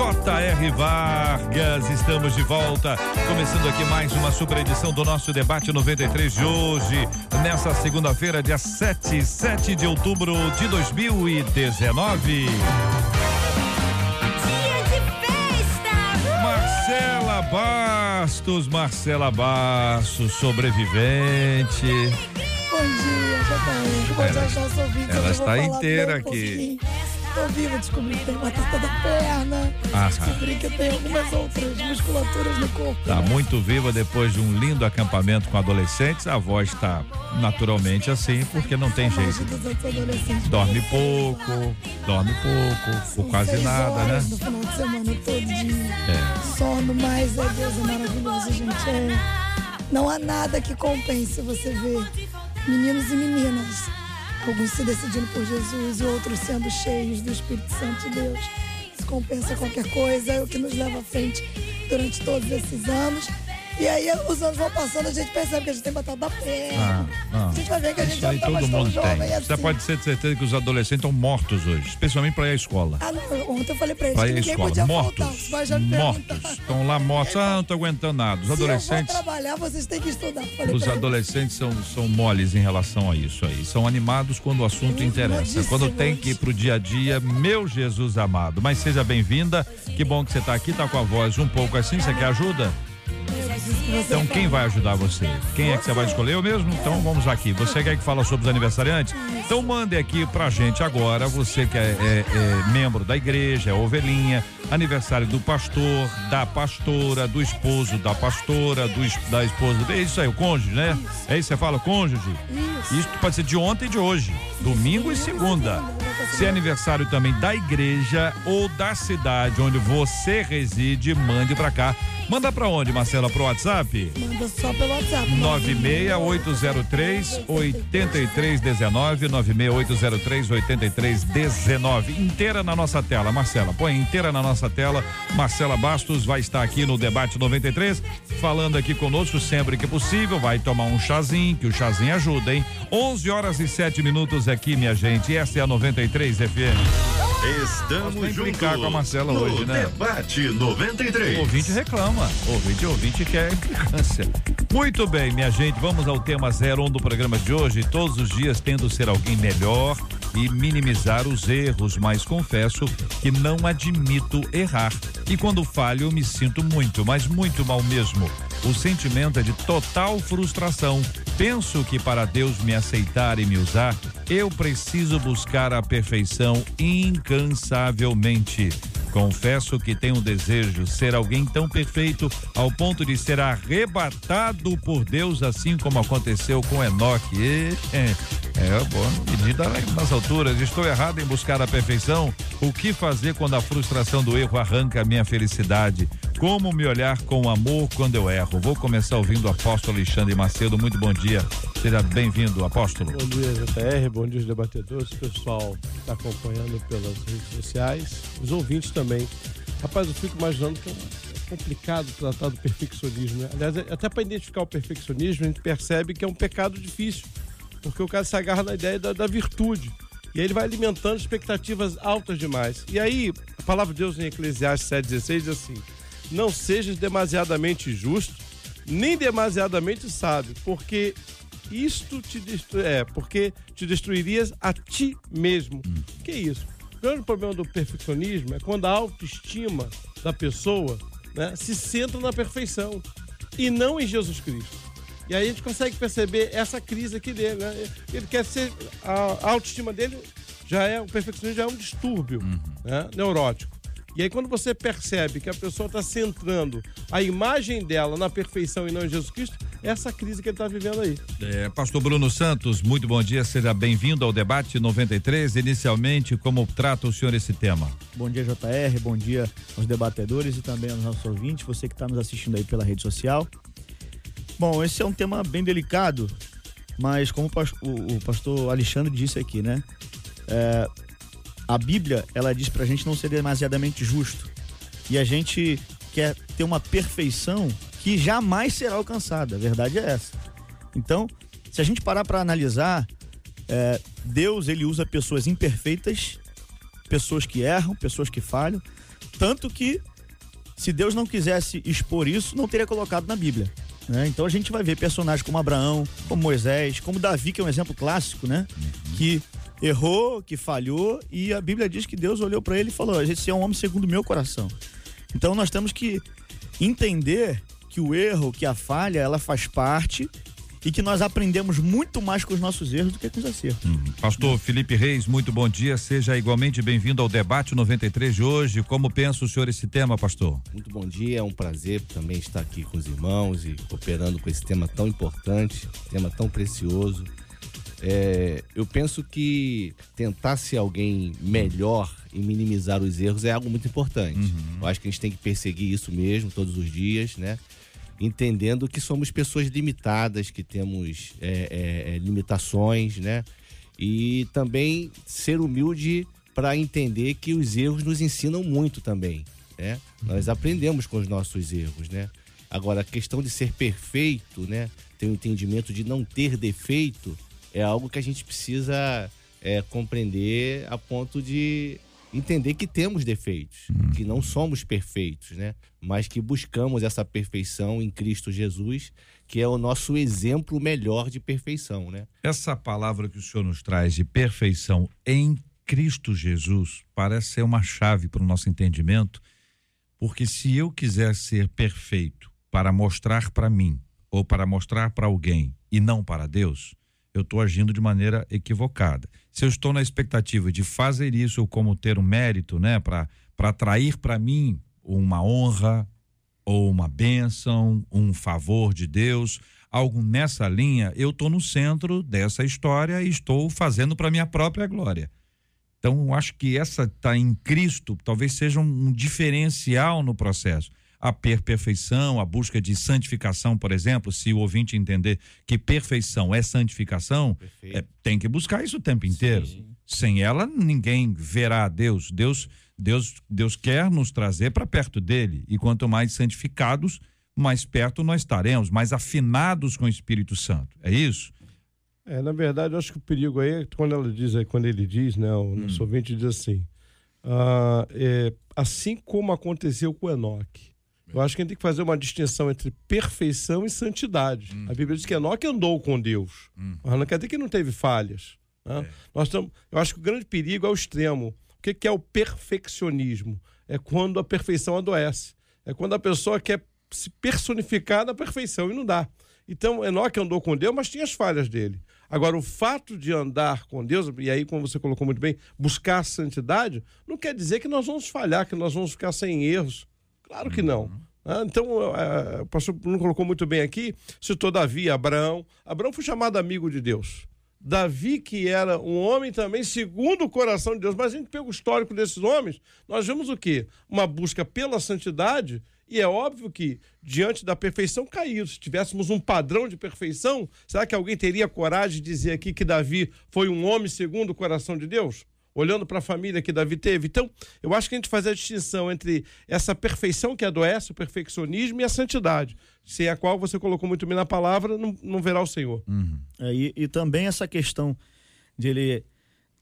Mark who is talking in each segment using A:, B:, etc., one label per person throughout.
A: J.R. Vargas. Estamos de volta, começando aqui mais uma super edição do nosso debate 93 de hoje, nessa segunda-feira, dia 7, 7 de outubro de 2019. Marcela Bastos, Marcela Bastos, sobrevivente.
B: Bom dia, JR. Bom dia
A: ela
B: vou
A: está inteira aqui.
B: pouquinho. Tô viva, descobri que tem batata da perna.
A: Aham.
B: Descobri que tem algumas outras musculaturas no corpo.
A: Tá muito viva depois de um lindo acampamento com adolescentes. A voz está naturalmente assim, porque não tem
B: Mais
A: jeito.
B: de 200 adolescentes.
A: Dorme pouco, dorme pouco, ou quase nada, né?
B: No final de semana todo dia.
A: É.
B: Sono, mas é Deus, é maravilhoso, gente. É... Não há nada que compense você ver meninos e meninas, alguns se decidindo por Jesus e outros sendo cheios do Espírito Santo de Deus. Isso compensa qualquer coisa, é o que nos leva à frente durante todos esses anos. E aí os anos vão passando, a gente percebe que a gente tem batata da
A: Ah,
B: perna.
A: não.
B: A gente vai ver que a gente já não tá
A: todo mundo
B: jovem
A: tem.
B: assim.
A: Você pode ser de certeza que os adolescentes estão mortos hoje, especialmente para ir à escola.
B: Ah, não, ontem eu falei pra eles
A: Para
B: que ninguém
A: escola.
B: podia
A: Mortos. Mortos. Estão lá mortos. Ah, não tô aguentando nada. Os
B: Se eu
A: adolescentes.
B: vou trabalhar, vocês têm que estudar. Falei
A: Os
B: pra
A: adolescentes são, são moles em relação a isso aí. São animados quando o assunto interessa. Quando tem que ir pro dia a dia, meu Jesus amado. Mas seja bem-vinda. Que bom que você está aqui, tá com a voz um pouco assim. Você quer ajuda? Então quem vai ajudar você? Quem é que você vai escolher? Eu mesmo? Então vamos aqui. Você quer que fala sobre os aniversariantes? Então mande aqui pra gente agora. Você que é, é- é membro da igreja, é ovelhinha, aniversário do pastor, da pastora, do esposo da pastora, do, da esposa. É isso aí, o cônjuge, né? É isso que você fala, cônjuge? Isso pode ser de ontem e de hoje, domingo e segunda. Se é aniversário também da igreja ou da cidade onde você reside, mande pra cá. Manda pra onde, Marcela? Pro WhatsApp?
B: Manda só pelo WhatsApp.
A: 96803 8319 96803 8319 inteira na nossa tela, Marcela. Põe inteira na nossa tela. Marcela Bastos vai estar aqui no debate 93 falando aqui conosco sempre que possível. Vai tomar um chazinho, que o chazinho ajuda, hein? 11 horas e 7 minutos aqui, minha gente. Essa é a 93 FM.
C: Estamos
A: Posso
C: juntos.
A: brincar com a Marcela
C: no
A: hoje, né?
C: Debate
A: O
C: 93.
A: ouvinte reclama. O ouvinte, o ouvinte quer implicância. Muito bem, minha gente, vamos ao tema 01 do programa de hoje. Todos os dias tendo ser alguém melhor e minimizar os erros, mas confesso que não admito errar. E quando falho, me sinto muito, mas muito mal mesmo. O sentimento é de total frustração. Penso que para Deus me aceitar e me usar, eu preciso buscar a perfeição incansavelmente. Confesso que tenho desejo de ser alguém tão perfeito ao ponto de ser arrebatado por Deus, assim como aconteceu com Enoque. E, é, boa medida nas alturas. Estou errado em buscar a perfeição? O que fazer quando a frustração do erro arranca a minha felicidade? Como me olhar com amor quando eu erro? Vou começar ouvindo o apóstolo Alexandre Macedo. Muito bom dia. Seja bem-vindo, apóstolo.
D: Bom dia, JR, bom dia, debatedores, pessoal que está acompanhando pelas redes sociais, os ouvintes também. Rapaz, eu fico imaginando que é complicado tratar do perfeccionismo. Né? Aliás, é- até para identificar o perfeccionismo, a gente percebe que é um pecado difícil, porque o cara se agarra na ideia da, da virtude. E aí ele vai alimentando expectativas altas demais. E aí, a palavra de Deus em Eclesiastes 7,16 diz assim: Não sejas demasiadamente justo, nem demasiadamente sábio, porque isto te é, porque te destruirias a ti mesmo. Que isso? O grande problema do perfeccionismo é quando a autoestima da pessoa né, se centra na perfeição e não em Jesus Cristo. E aí a gente consegue perceber essa crise aqui dele, né? Ele quer ser. A autoestima dele já é. O perfeccionismo já é um distúrbio né, neurótico. E aí, quando você percebe que a pessoa está centrando a imagem dela na perfeição e não em Jesus Cristo, é essa crise que ele está vivendo aí.
A: É, Pastor Bruno Santos, muito bom dia, seja bem-vindo ao debate 93. Inicialmente, como trata o senhor esse tema?
E: Bom dia, JR, bom dia aos debatedores e também aos nossos ouvintes, você que está nos assistindo aí pela rede social. Bom, esse é um tema bem delicado, mas como o pastor Alexandre disse aqui, né? É, a Bíblia, ela diz pra gente não ser demasiadamente justo. E a gente quer ter uma perfeição que jamais será alcançada. A verdade é essa. Então, se a gente parar para analisar, é, Deus ele usa pessoas imperfeitas, pessoas que erram, pessoas que falham, tanto que se Deus não quisesse expor isso, não teria colocado na Bíblia. Né? Então a gente vai ver personagens como Abraão, como Moisés, como Davi, que é um exemplo clássico, né? Que errou, que falhou, e a Bíblia diz que Deus olhou para ele e falou: Esse é um homem segundo o meu coração. Então nós temos que entender que o erro, que a falha, ela faz parte e que nós aprendemos muito mais com os nossos erros do que com os acertos. Hum.
A: Pastor Felipe Reis, muito bom dia. Seja igualmente bem-vindo ao debate 93 de hoje. Como pensa o senhor esse tema, pastor?
F: Muito bom dia. É um prazer também estar aqui com os irmãos e cooperando com esse tema tão importante, tema tão precioso. É, eu penso que tentar ser alguém melhor e minimizar os erros é algo muito importante. Uhum. Eu acho que a gente tem que perseguir isso mesmo todos os dias, né? Entendendo que somos pessoas limitadas, que temos é, é, é limitações, né? E também ser humilde para entender que os erros nos ensinam muito também, né? Nós aprendemos com os nossos erros, né? Agora, a questão de ser perfeito, né? Ter o um entendimento de não ter defeito, é algo que a gente precisa é, compreender a ponto de entender que temos defeitos, hum. que não somos perfeitos, né? Mas que buscamos essa perfeição em Cristo Jesus, que é o nosso exemplo melhor de perfeição, né?
A: Essa palavra que o Senhor nos traz de perfeição em Cristo Jesus parece ser uma chave para o nosso entendimento, porque se eu quiser ser perfeito para mostrar para mim ou para mostrar para alguém e não para Deus, eu estou agindo de maneira equivocada. Se eu estou na expectativa de fazer isso como ter um mérito, né, para atrair para mim uma honra ou uma bênção, um favor de Deus, algo nessa linha, eu estou no centro dessa história e estou fazendo para minha própria glória. Então, acho que essa está em Cristo, talvez seja um, um diferencial no processo a perfeição, a busca de santificação, por exemplo, se o ouvinte entender que perfeição é santificação, é, tem que buscar isso o tempo inteiro. Sim. Sem ela, ninguém verá a Deus. Deus, Deus, Deus quer nos trazer para perto dele. E quanto mais santificados, mais perto nós estaremos, mais afinados com o Espírito Santo. É isso?
D: É, na verdade, eu acho que o perigo aí é quando ela diz, quando ele diz, né, o nosso hum. ouvinte diz assim, ah, é, assim como aconteceu com Enoque, eu acho que a gente tem que fazer uma distinção entre perfeição e santidade. Hum. A Bíblia diz que Enoque andou com Deus, hum. mas não quer dizer que não teve falhas. Né? É. Nós tamo, eu acho que o grande perigo é o extremo. O que, que é o perfeccionismo? É quando a perfeição adoece. É quando a pessoa quer se personificar na perfeição e não dá. Então, Enoque andou com Deus, mas tinha as falhas dele. Agora, o fato de andar com Deus, e aí, como você colocou muito bem, buscar a santidade, não quer dizer que nós vamos falhar, que nós vamos ficar sem erros. Claro que não. Ah, então, o pastor Bruno colocou muito bem aqui, citou Davi, Abraão. Abraão foi chamado amigo de Deus. Davi, que era um homem também segundo o coração de Deus. Mas a gente pega o histórico desses homens, nós vemos o quê? Uma busca pela santidade, e é óbvio que, diante da perfeição, caiu. Se tivéssemos um padrão de perfeição, será que alguém teria coragem de dizer aqui que Davi foi um homem segundo o coração de Deus? Olhando para a família que Davi teve. Então, eu acho que a gente faz a distinção entre essa perfeição que adoece, o perfeccionismo e a santidade, sem a qual você colocou muito bem na palavra, não, não verá o Senhor.
E: Uhum. É, e, e, também essa questão de ele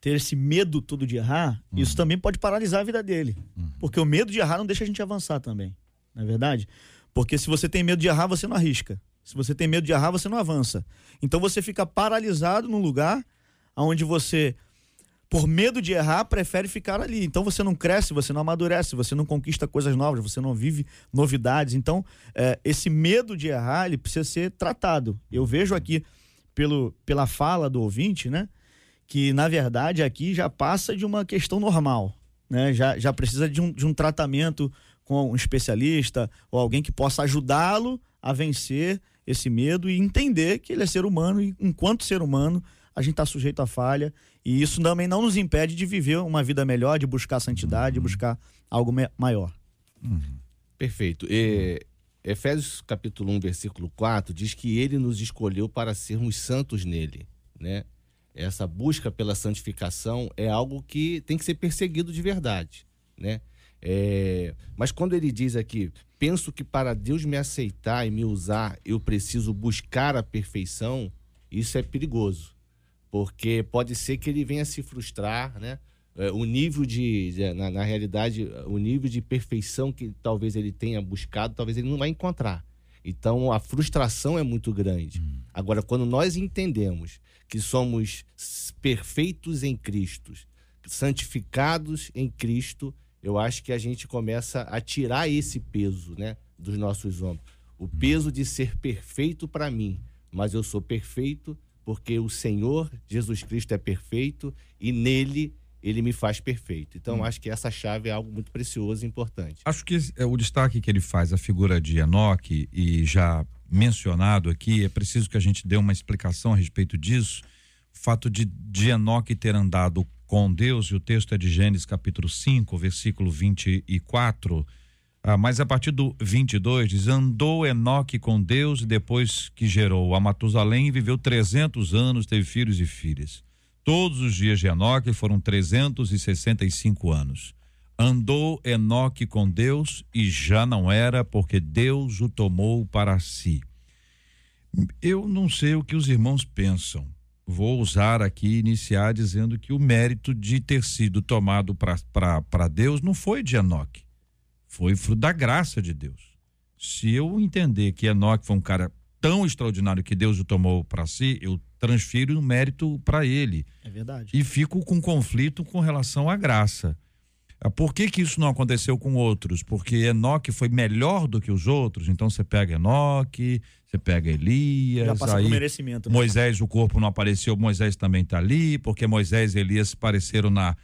E: ter esse medo todo de errar, uhum. isso também pode paralisar a vida dele. Uhum. Porque o medo de errar não deixa a gente avançar também, não é verdade? Porque se você tem medo de errar, você não arrisca. Se você tem medo de errar, você não avança. Então você fica paralisado num lugar onde você por medo de errar, prefere ficar ali. Então você não cresce, você não amadurece, você não conquista coisas novas, você não vive novidades. Então, é, esse medo de errar, ele precisa ser tratado. Eu vejo aqui, pelo, pela fala do ouvinte, né? Que na verdade aqui já passa de uma questão normal. né? Já, já precisa de um, de um tratamento com um especialista ou alguém que possa ajudá-lo a vencer esse medo e entender que ele é ser humano e enquanto ser humano a gente está sujeito à falha e isso também não nos impede de viver uma vida melhor, de buscar santidade, de buscar algo maior.
F: Uhum. Perfeito. E, Efésios capítulo 1, versículo 4 diz que ele nos escolheu para sermos santos nele, né? Essa busca pela santificação é algo que tem que ser perseguido de verdade, né? É, mas quando ele diz aqui, penso que para Deus me aceitar e me usar, eu preciso buscar a perfeição, isso é perigoso. Porque pode ser que ele venha se frustrar, né? É, o nível de, na, na, realidade, o nível de perfeição que talvez ele tenha buscado, talvez ele não vai encontrar. Então a frustração é muito grande. Hum. Agora, quando nós entendemos que somos perfeitos em Cristo, santificados em Cristo, eu acho que a gente começa a tirar esse peso, né, dos nossos ombros. O hum. peso de ser perfeito para mim, mas eu sou perfeito porque o Senhor Jesus Cristo é perfeito e nele ele me faz perfeito. Então, hum. acho que essa chave é algo muito precioso e importante.
A: Acho que é o destaque que ele faz, a figura de Enoque, e já mencionado aqui, é preciso que a gente dê uma explicação a respeito disso. O fato de, de Enoque ter andado com Deus, e o texto é de Gênesis capítulo 5, versículo 24. Ah, mas a partir do 22 diz: Andou Enoque com Deus, e depois que gerou a Matusalém, viveu 300 anos, teve filhos e filhas. Todos os dias de Enoque foram 365 anos. Andou Enoque com Deus e já não era, porque Deus o tomou para si. Eu não sei o que os irmãos pensam. Vou usar aqui, iniciar dizendo que o mérito de ter sido tomado para Deus não foi de Enoque, foi fruto da graça de Deus. Se eu entender que Enoque foi um cara tão extraordinário que Deus o tomou para si, eu transfiro o mérito para ele.
E: É verdade.
A: E fico com conflito com relação à graça. Ah, por que, que isso não aconteceu com outros? Porque Enoque foi melhor do que os outros. Então você pega Enoque, você pega Elias. Já
E: passa aí, merecimento. Né?
A: Moisés, o corpo não apareceu, Moisés também está ali, porque Moisés e Elias apareceram na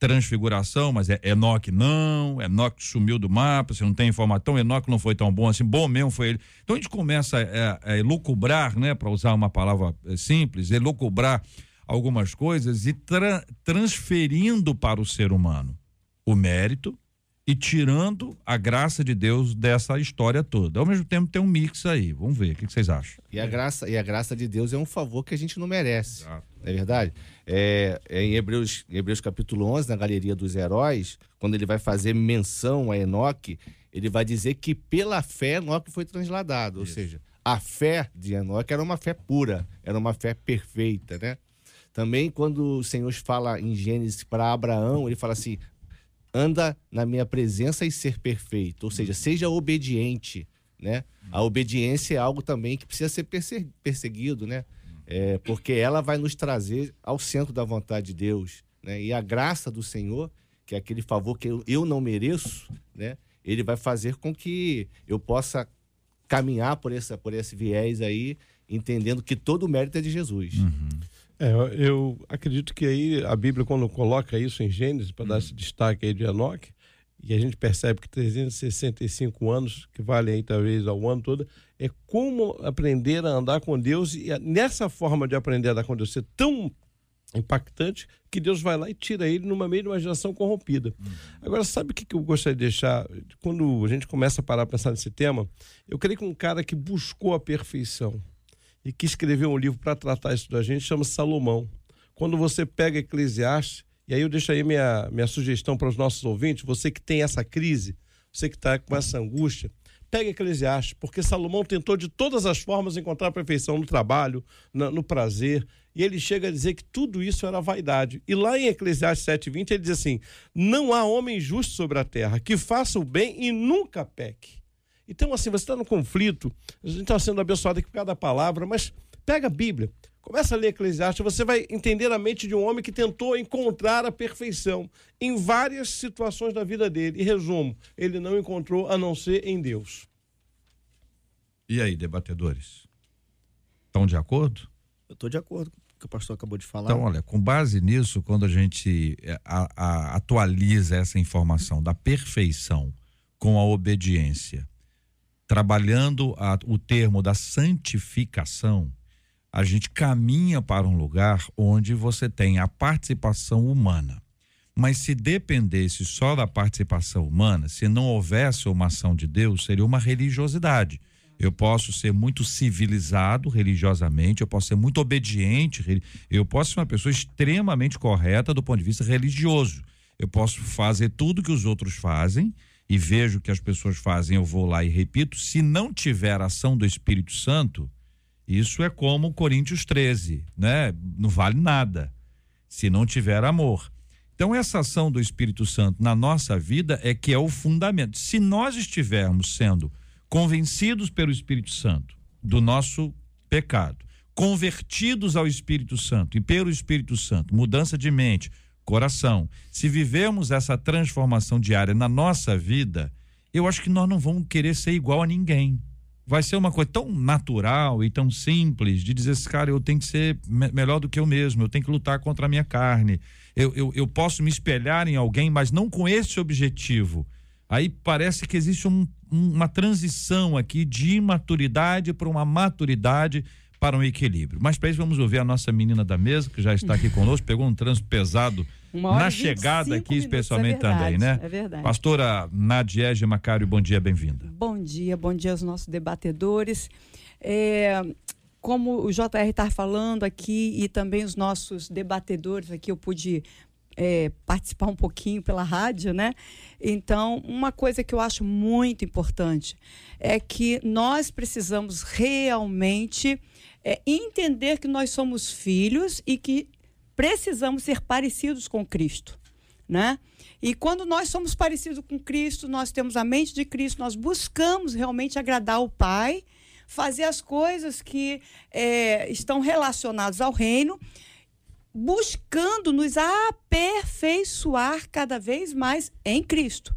A: transfiguração, mas é Enoque não, Enoque sumiu do mapa, você não tem informação, Enoque não foi tão bom assim, bom mesmo foi ele. Então a gente começa a, a elucubrar, né, para usar uma palavra simples, elucubrar algumas coisas e tra transferindo para o ser humano o mérito e tirando a graça de Deus dessa história toda. Ao mesmo tempo tem um mix aí. Vamos ver, o que, vocês acham?
F: E a graça, e a graça de Deus é um favor que a gente não merece. Exato. Não é verdade? É, é em Hebreus, Hebreus capítulo 11, na galeria dos heróis, quando ele vai fazer menção a Enoque, ele vai dizer que pela fé Enoque foi transladado, Isso. ou seja, a fé de Enoque era uma fé pura, era uma fé perfeita, né? Também quando o Senhor fala em Gênesis para Abraão, ele fala assim: anda na minha presença e ser perfeito, ou seja, seja obediente, né? A obediência é algo também que precisa ser perseguido, né? É, porque ela vai nos trazer ao centro da vontade de Deus, né? E a graça do Senhor, que é aquele favor que eu, eu não mereço, né? Ele vai fazer com que eu possa caminhar por, essa, por esse viés aí, entendendo que todo o mérito é de Jesus.
D: Uhum. É, eu acredito que aí a Bíblia, quando coloca isso em Gênesis, para dar esse destaque aí de Enoque, e a gente percebe que 365 anos, que vale aí talvez ao ano todo, é como aprender a andar com Deus, e nessa forma de aprender a andar com Deus ser tão impactante que Deus vai lá e tira ele numa meio de uma geração corrompida. Uhum. Agora, sabe o que eu gostaria de deixar? Quando a gente começa a parar a pensar nesse tema, eu creio que um cara que buscou a perfeição, e que escreveu um livro para tratar isso da gente, chama Salomão. Quando você pega Eclesiastes, e aí eu deixo aí minha, minha sugestão para os nossos ouvintes, você que tem essa crise, você que está com essa angústia, pega Eclesiastes, porque Salomão tentou de todas as formas encontrar a perfeição no trabalho, no, no prazer, e ele chega a dizer que tudo isso era vaidade. E lá em Eclesiastes 7,20 ele diz assim: Não há homem justo sobre a terra que faça o bem e nunca peque. Então, assim, você está no conflito, a gente está sendo abençoado aqui por cada palavra, mas pega a Bíblia, começa a ler Eclesiastes, você vai entender a mente de um homem que tentou encontrar a perfeição em várias situações da vida dele. E resumo, ele não encontrou a não ser em Deus.
A: E aí, debatedores? Estão de acordo?
E: Eu estou de acordo que o pastor acabou de falar.
A: Então, olha, com base nisso, quando a gente é, a, a, atualiza essa informação da perfeição com a obediência, trabalhando a, o termo da santificação, a gente caminha para um lugar onde você tem a participação humana. Mas se dependesse só da participação humana, se não houvesse uma ação de Deus, seria uma religiosidade. Eu posso ser muito civilizado religiosamente, eu posso ser muito obediente, eu posso ser uma pessoa extremamente correta do ponto de vista religioso. Eu posso fazer tudo que os outros fazem e vejo que as pessoas fazem, eu vou lá e repito. Se não tiver ação do Espírito Santo, isso é como Coríntios 13, né? Não vale nada se não tiver amor. Então, essa ação do Espírito Santo na nossa vida é que é o fundamento. Se nós estivermos sendo convencidos pelo Espírito Santo do nosso pecado, convertidos ao Espírito Santo e pelo Espírito Santo, mudança de mente, coração, se vivemos essa transformação diária na nossa vida, eu acho que nós não vamos querer ser igual a ninguém vai ser uma coisa tão natural e tão simples de dizer, cara, eu tenho que ser me melhor do que eu mesmo, eu tenho que lutar contra a minha carne. Eu, eu, eu posso me espelhar em alguém, mas não com esse objetivo. Aí parece que existe um, um, uma transição aqui de imaturidade para uma maturidade para um equilíbrio. Mas para isso vamos ouvir a nossa menina da mesa, que já está aqui conosco, pegou um trânsito pesado na chegada aqui, minutos, especialmente é verdade, também, né?
G: É verdade.
A: Pastora Nadiege Macário, bom dia, bem-vinda.
G: Bom dia, bom dia aos nossos debatedores. É, como o JR está falando aqui e também os nossos debatedores aqui, eu pude é, participar um pouquinho pela rádio, né? Então, uma coisa que eu acho muito importante é que nós precisamos realmente é entender que nós somos filhos e que precisamos ser parecidos com Cristo, né? E quando nós somos parecidos com Cristo, nós temos a mente de Cristo, nós buscamos realmente agradar o Pai, fazer as coisas que é, estão relacionadas ao reino, buscando nos aperfeiçoar cada vez mais em Cristo.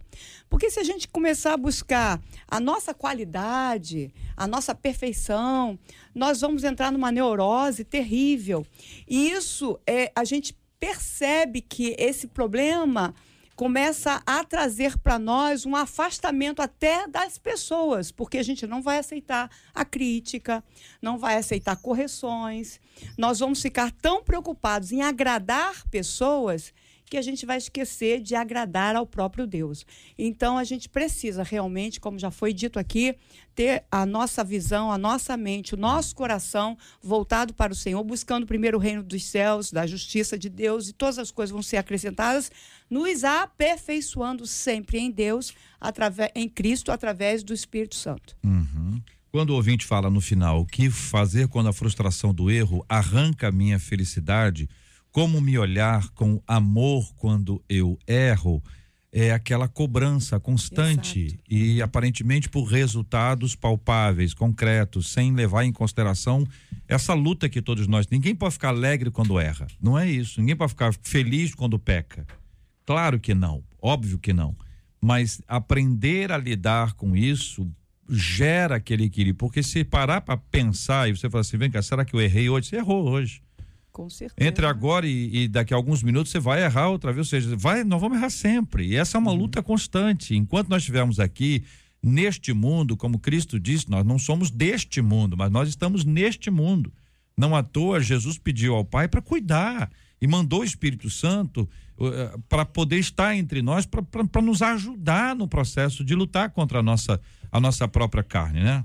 G: Porque se a gente começar a buscar a nossa qualidade, a nossa perfeição, nós vamos entrar numa neurose terrível. E isso é, a gente percebe que esse problema começa a trazer para nós um afastamento até das pessoas, porque a gente não vai aceitar a crítica, não vai aceitar correções. Nós vamos ficar tão preocupados em agradar pessoas que a gente vai esquecer de agradar ao próprio Deus. Então a gente precisa realmente, como já foi dito aqui, ter a nossa visão, a nossa mente, o nosso coração voltado para o Senhor, buscando primeiro o reino dos céus, da justiça de Deus, e todas as coisas vão ser acrescentadas, nos aperfeiçoando sempre em Deus, através, em Cristo, através do Espírito Santo.
A: Uhum. Quando o ouvinte fala no final, o que fazer quando a frustração do erro arranca a minha felicidade? Como me olhar com amor quando eu erro? É aquela cobrança constante Exato. e aparentemente por resultados palpáveis, concretos, sem levar em consideração essa luta que todos nós. Ninguém pode ficar alegre quando erra. Não é isso. Ninguém pode ficar feliz quando peca. Claro que não. Óbvio que não. Mas aprender a lidar com isso gera aquele equilíbrio. Porque se parar para pensar e você falar assim, vem cá, será que eu errei hoje? Você errou hoje.
G: Com certeza.
A: Entre agora e, e, daqui a alguns minutos você vai errar outra vez, ou seja, vai, nós vamos errar sempre. E essa é uma uhum. luta constante. Enquanto nós estivermos aqui neste mundo, como Cristo disse, nós não somos deste mundo, mas nós estamos neste mundo. Não à toa Jesus pediu ao Pai para cuidar e mandou o Espírito Santo uh, para poder estar entre nós, para nos ajudar no processo de lutar contra a nossa, a nossa própria carne, né?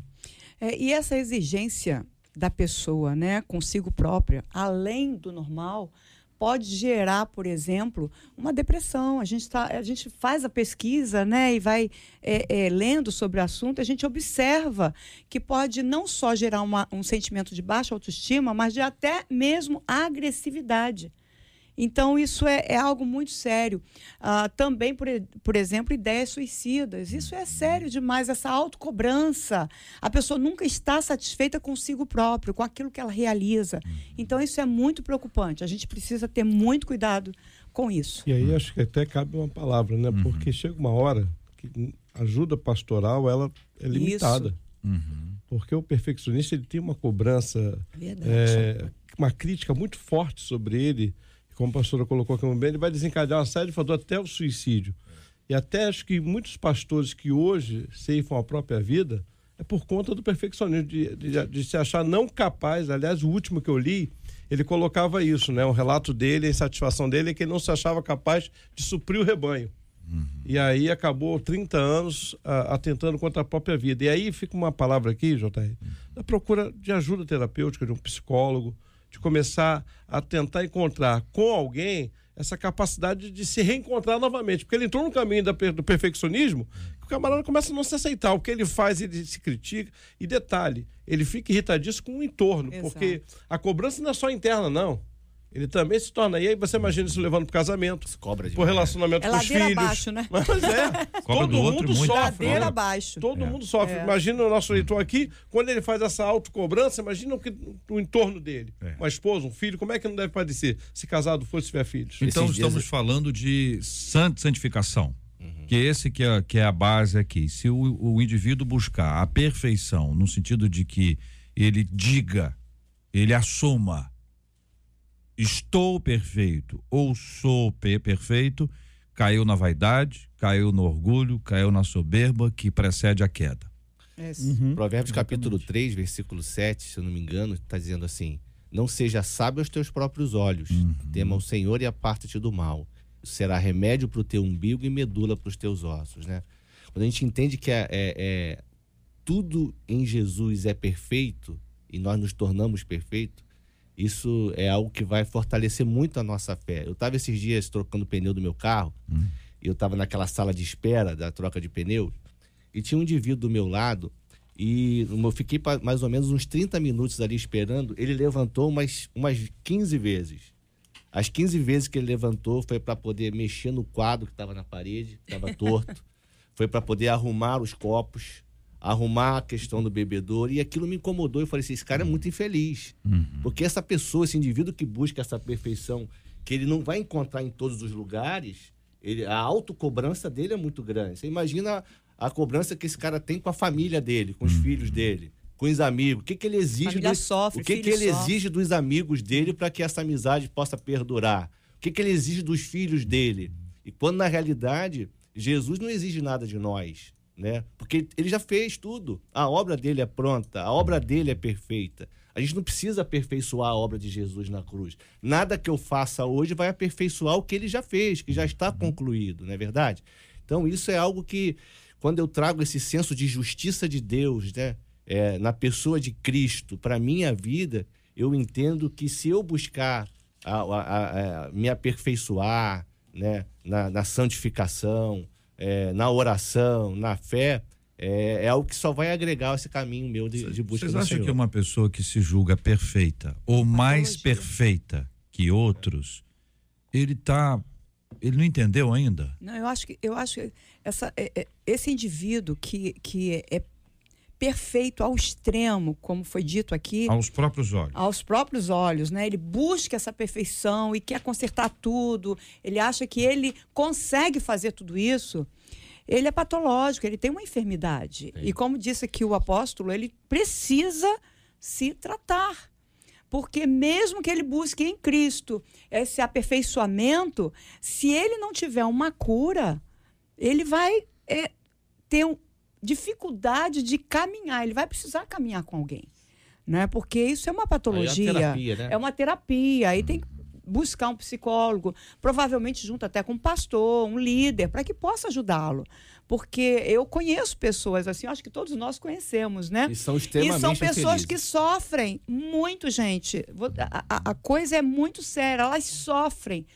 G: É, e essa exigência da pessoa, né, consigo própria, além do normal, pode gerar, por exemplo, uma depressão. A gente, tá, a gente faz a pesquisa né, e vai é, é, lendo sobre o assunto, a gente observa que pode não só gerar uma, um sentimento de baixa autoestima, mas de até mesmo agressividade. Então, isso é, é algo muito sério. Uh, também, por, por exemplo, ideias suicidas. Isso é sério demais, essa autocobrança. A pessoa nunca está satisfeita consigo próprio, com aquilo que ela realiza. Então, isso é muito preocupante. A gente precisa ter muito cuidado com isso.
D: E aí, acho que até cabe uma palavra, né? Uhum. Porque chega uma hora que ajuda pastoral, ela é limitada. Uhum. Porque o perfeccionista ele tem uma cobrança é, uma crítica muito forte sobre ele, como a pastora colocou aqui bem, ele vai desencadear uma série de fatores até o suicídio. E até acho que muitos pastores que hoje ceifam a própria vida é por conta do perfeccionismo, de, de, de, se achar não capaz. Aliás, o último que eu li, ele colocava isso, né? Um relato dele, a insatisfação dele é que ele não se achava capaz de suprir o rebanho. Uhum. E aí acabou 30 anos atentando contra a própria vida. E aí fica uma palavra aqui, JR, uhum. da procura de ajuda terapêutica, de um psicólogo, de começar a tentar encontrar com alguém essa capacidade de se reencontrar novamente. Porque ele entrou no caminho do perfeccionismo, que o camarada começa a não se aceitar. O que ele faz, ele se critica. E detalhe, ele fica irritadíssimo com o entorno, Exato. porque a cobrança não é só interna, não. Ele também se torna. E aí você imagina isso levando para casamento,
F: cobra
D: por relacionamento
G: é
D: com os filhos.
G: abaixo, né?
D: Mas é. todo mundo sofre.
G: Ladeira abaixo.
D: Todo é. mundo sofre. É. Imagina o nosso leitor aqui, quando ele faz essa autocobrança, imagina o, que, o entorno dele. É. Uma esposa, um filho, como é que não deve padecer se casado for, se tiver filhos?
A: Então Esses estamos dias... falando de santificação. Uhum. Que esse que é, que é a base aqui. Se o, o indivíduo buscar a perfeição, no sentido de que ele diga, ele assuma estou perfeito ou sou perfeito, caiu na vaidade, caiu no orgulho, caiu na soberba que precede a queda.
F: Uhum. Provérbios Exatamente. capítulo 3, versículo 7, se eu não me engano, está dizendo assim: Não seja sábio aos teus próprios olhos, uhum. tema o Senhor e aparta-te do mal. Será remédio para o teu umbigo e medula para os teus ossos. Né? Quando a gente entende que é, é, é, tudo em Jesus é perfeito e nós nos tornamos perfeitos, isso é algo que vai fortalecer muito a nossa fé. Eu estava esses dias trocando o pneu do meu carro, hum. e eu estava naquela sala de espera da troca de pneus, e tinha um indivíduo do meu lado, e eu fiquei mais ou menos uns 30 minutos ali esperando. Ele levantou umas, umas 15 vezes. As 15 vezes que ele levantou foi para poder mexer no quadro que estava na parede, estava torto. foi para poder arrumar os copos arrumar a questão do bebedouro e aquilo me incomodou. Eu falei assim: esse cara é muito infeliz. Uhum. Porque essa pessoa, esse indivíduo que busca essa perfeição, que ele não vai encontrar em todos os lugares, ele, a autocobrança dele é muito grande. Você imagina a cobrança que esse cara tem com a família dele, com os uhum. filhos dele, com os amigos. O que, que ele exige dos,
G: sofre,
F: o que, que ele sofre. exige dos amigos dele para que essa amizade possa perdurar? O que, que ele exige dos filhos dele? E quando na realidade Jesus não exige nada de nós né? Porque ele já fez tudo. A obra dele é pronta, a obra dele é perfeita. A gente não precisa aperfeiçoar a obra de Jesus na cruz. Nada que eu faça hoje vai aperfeiçoar o que ele já fez, que já está concluído, não é verdade? Então, isso é algo que, quando eu trago esse senso de justiça de Deus, né? É, na pessoa de Cristo, para minha vida, eu entendo que se eu buscar a, a, a, me aperfeiçoar né? na, na santificação, é, na oração, na fé, é, é, algo que só vai agregar esse caminho meu de, de busca
A: Vocês acham que uma pessoa que se julga perfeita ou mais perfeita que outros, ele tá ele não entendeu ainda?
G: Não, eu acho que eu acho que essa, é, é, esse indivíduo que, que é perfeito ao extremo, como foi dito aqui.
A: Aos próprios olhos.
G: Aos próprios olhos, né? Ele busca essa perfeição e quer consertar tudo. Ele acha que ele consegue fazer tudo isso. Ele é patológico, ele tem uma enfermidade. Sim. E como disse aqui o apóstolo, ele precisa se tratar. Porque mesmo que ele busque em Cristo esse aperfeiçoamento, se ele não tiver uma cura, ele vai é, ter um, dificuldade de caminhar. Ele vai precisar caminhar com alguém. Né? Porque isso é uma patologia. É uma terapia, né? É uma terapia. Aí hum. tem que buscar um psicólogo, provavelmente junto até com um pastor, um líder, para que possa ajudá-lo. Porque eu conheço pessoas assim, acho que todos nós conhecemos, né?
F: E são extremamente
G: E são pessoas que sofrem muito, gente. A, a, a coisa é muito séria, elas sofrem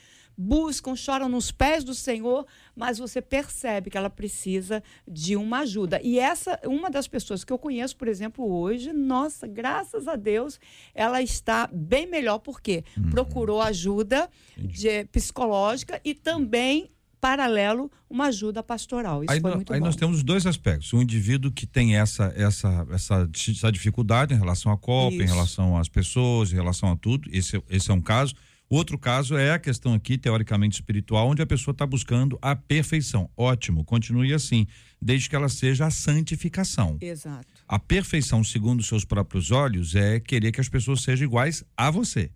G: buscam, choram nos pés do Senhor, mas você percebe que ela precisa de uma ajuda. E essa, uma das pessoas que eu conheço, por exemplo, hoje, nossa, graças a Deus, ela está bem melhor, porque uhum. procurou ajuda de, psicológica e também paralelo uma ajuda pastoral. Isso
A: aí,
G: foi muito
A: aí
G: bom.
A: nós temos dois aspectos. O indivíduo que tem essa, essa, essa, essa dificuldade em relação à Copa, Isso. em relação às pessoas, em relação a tudo. Esse, esse é um caso Outro caso é a questão aqui, teoricamente espiritual, onde a pessoa está buscando a perfeição. Ótimo, continue assim, desde que ela seja a santificação.
G: Exato.
A: A perfeição, segundo seus próprios olhos, é querer que as pessoas sejam iguais a você.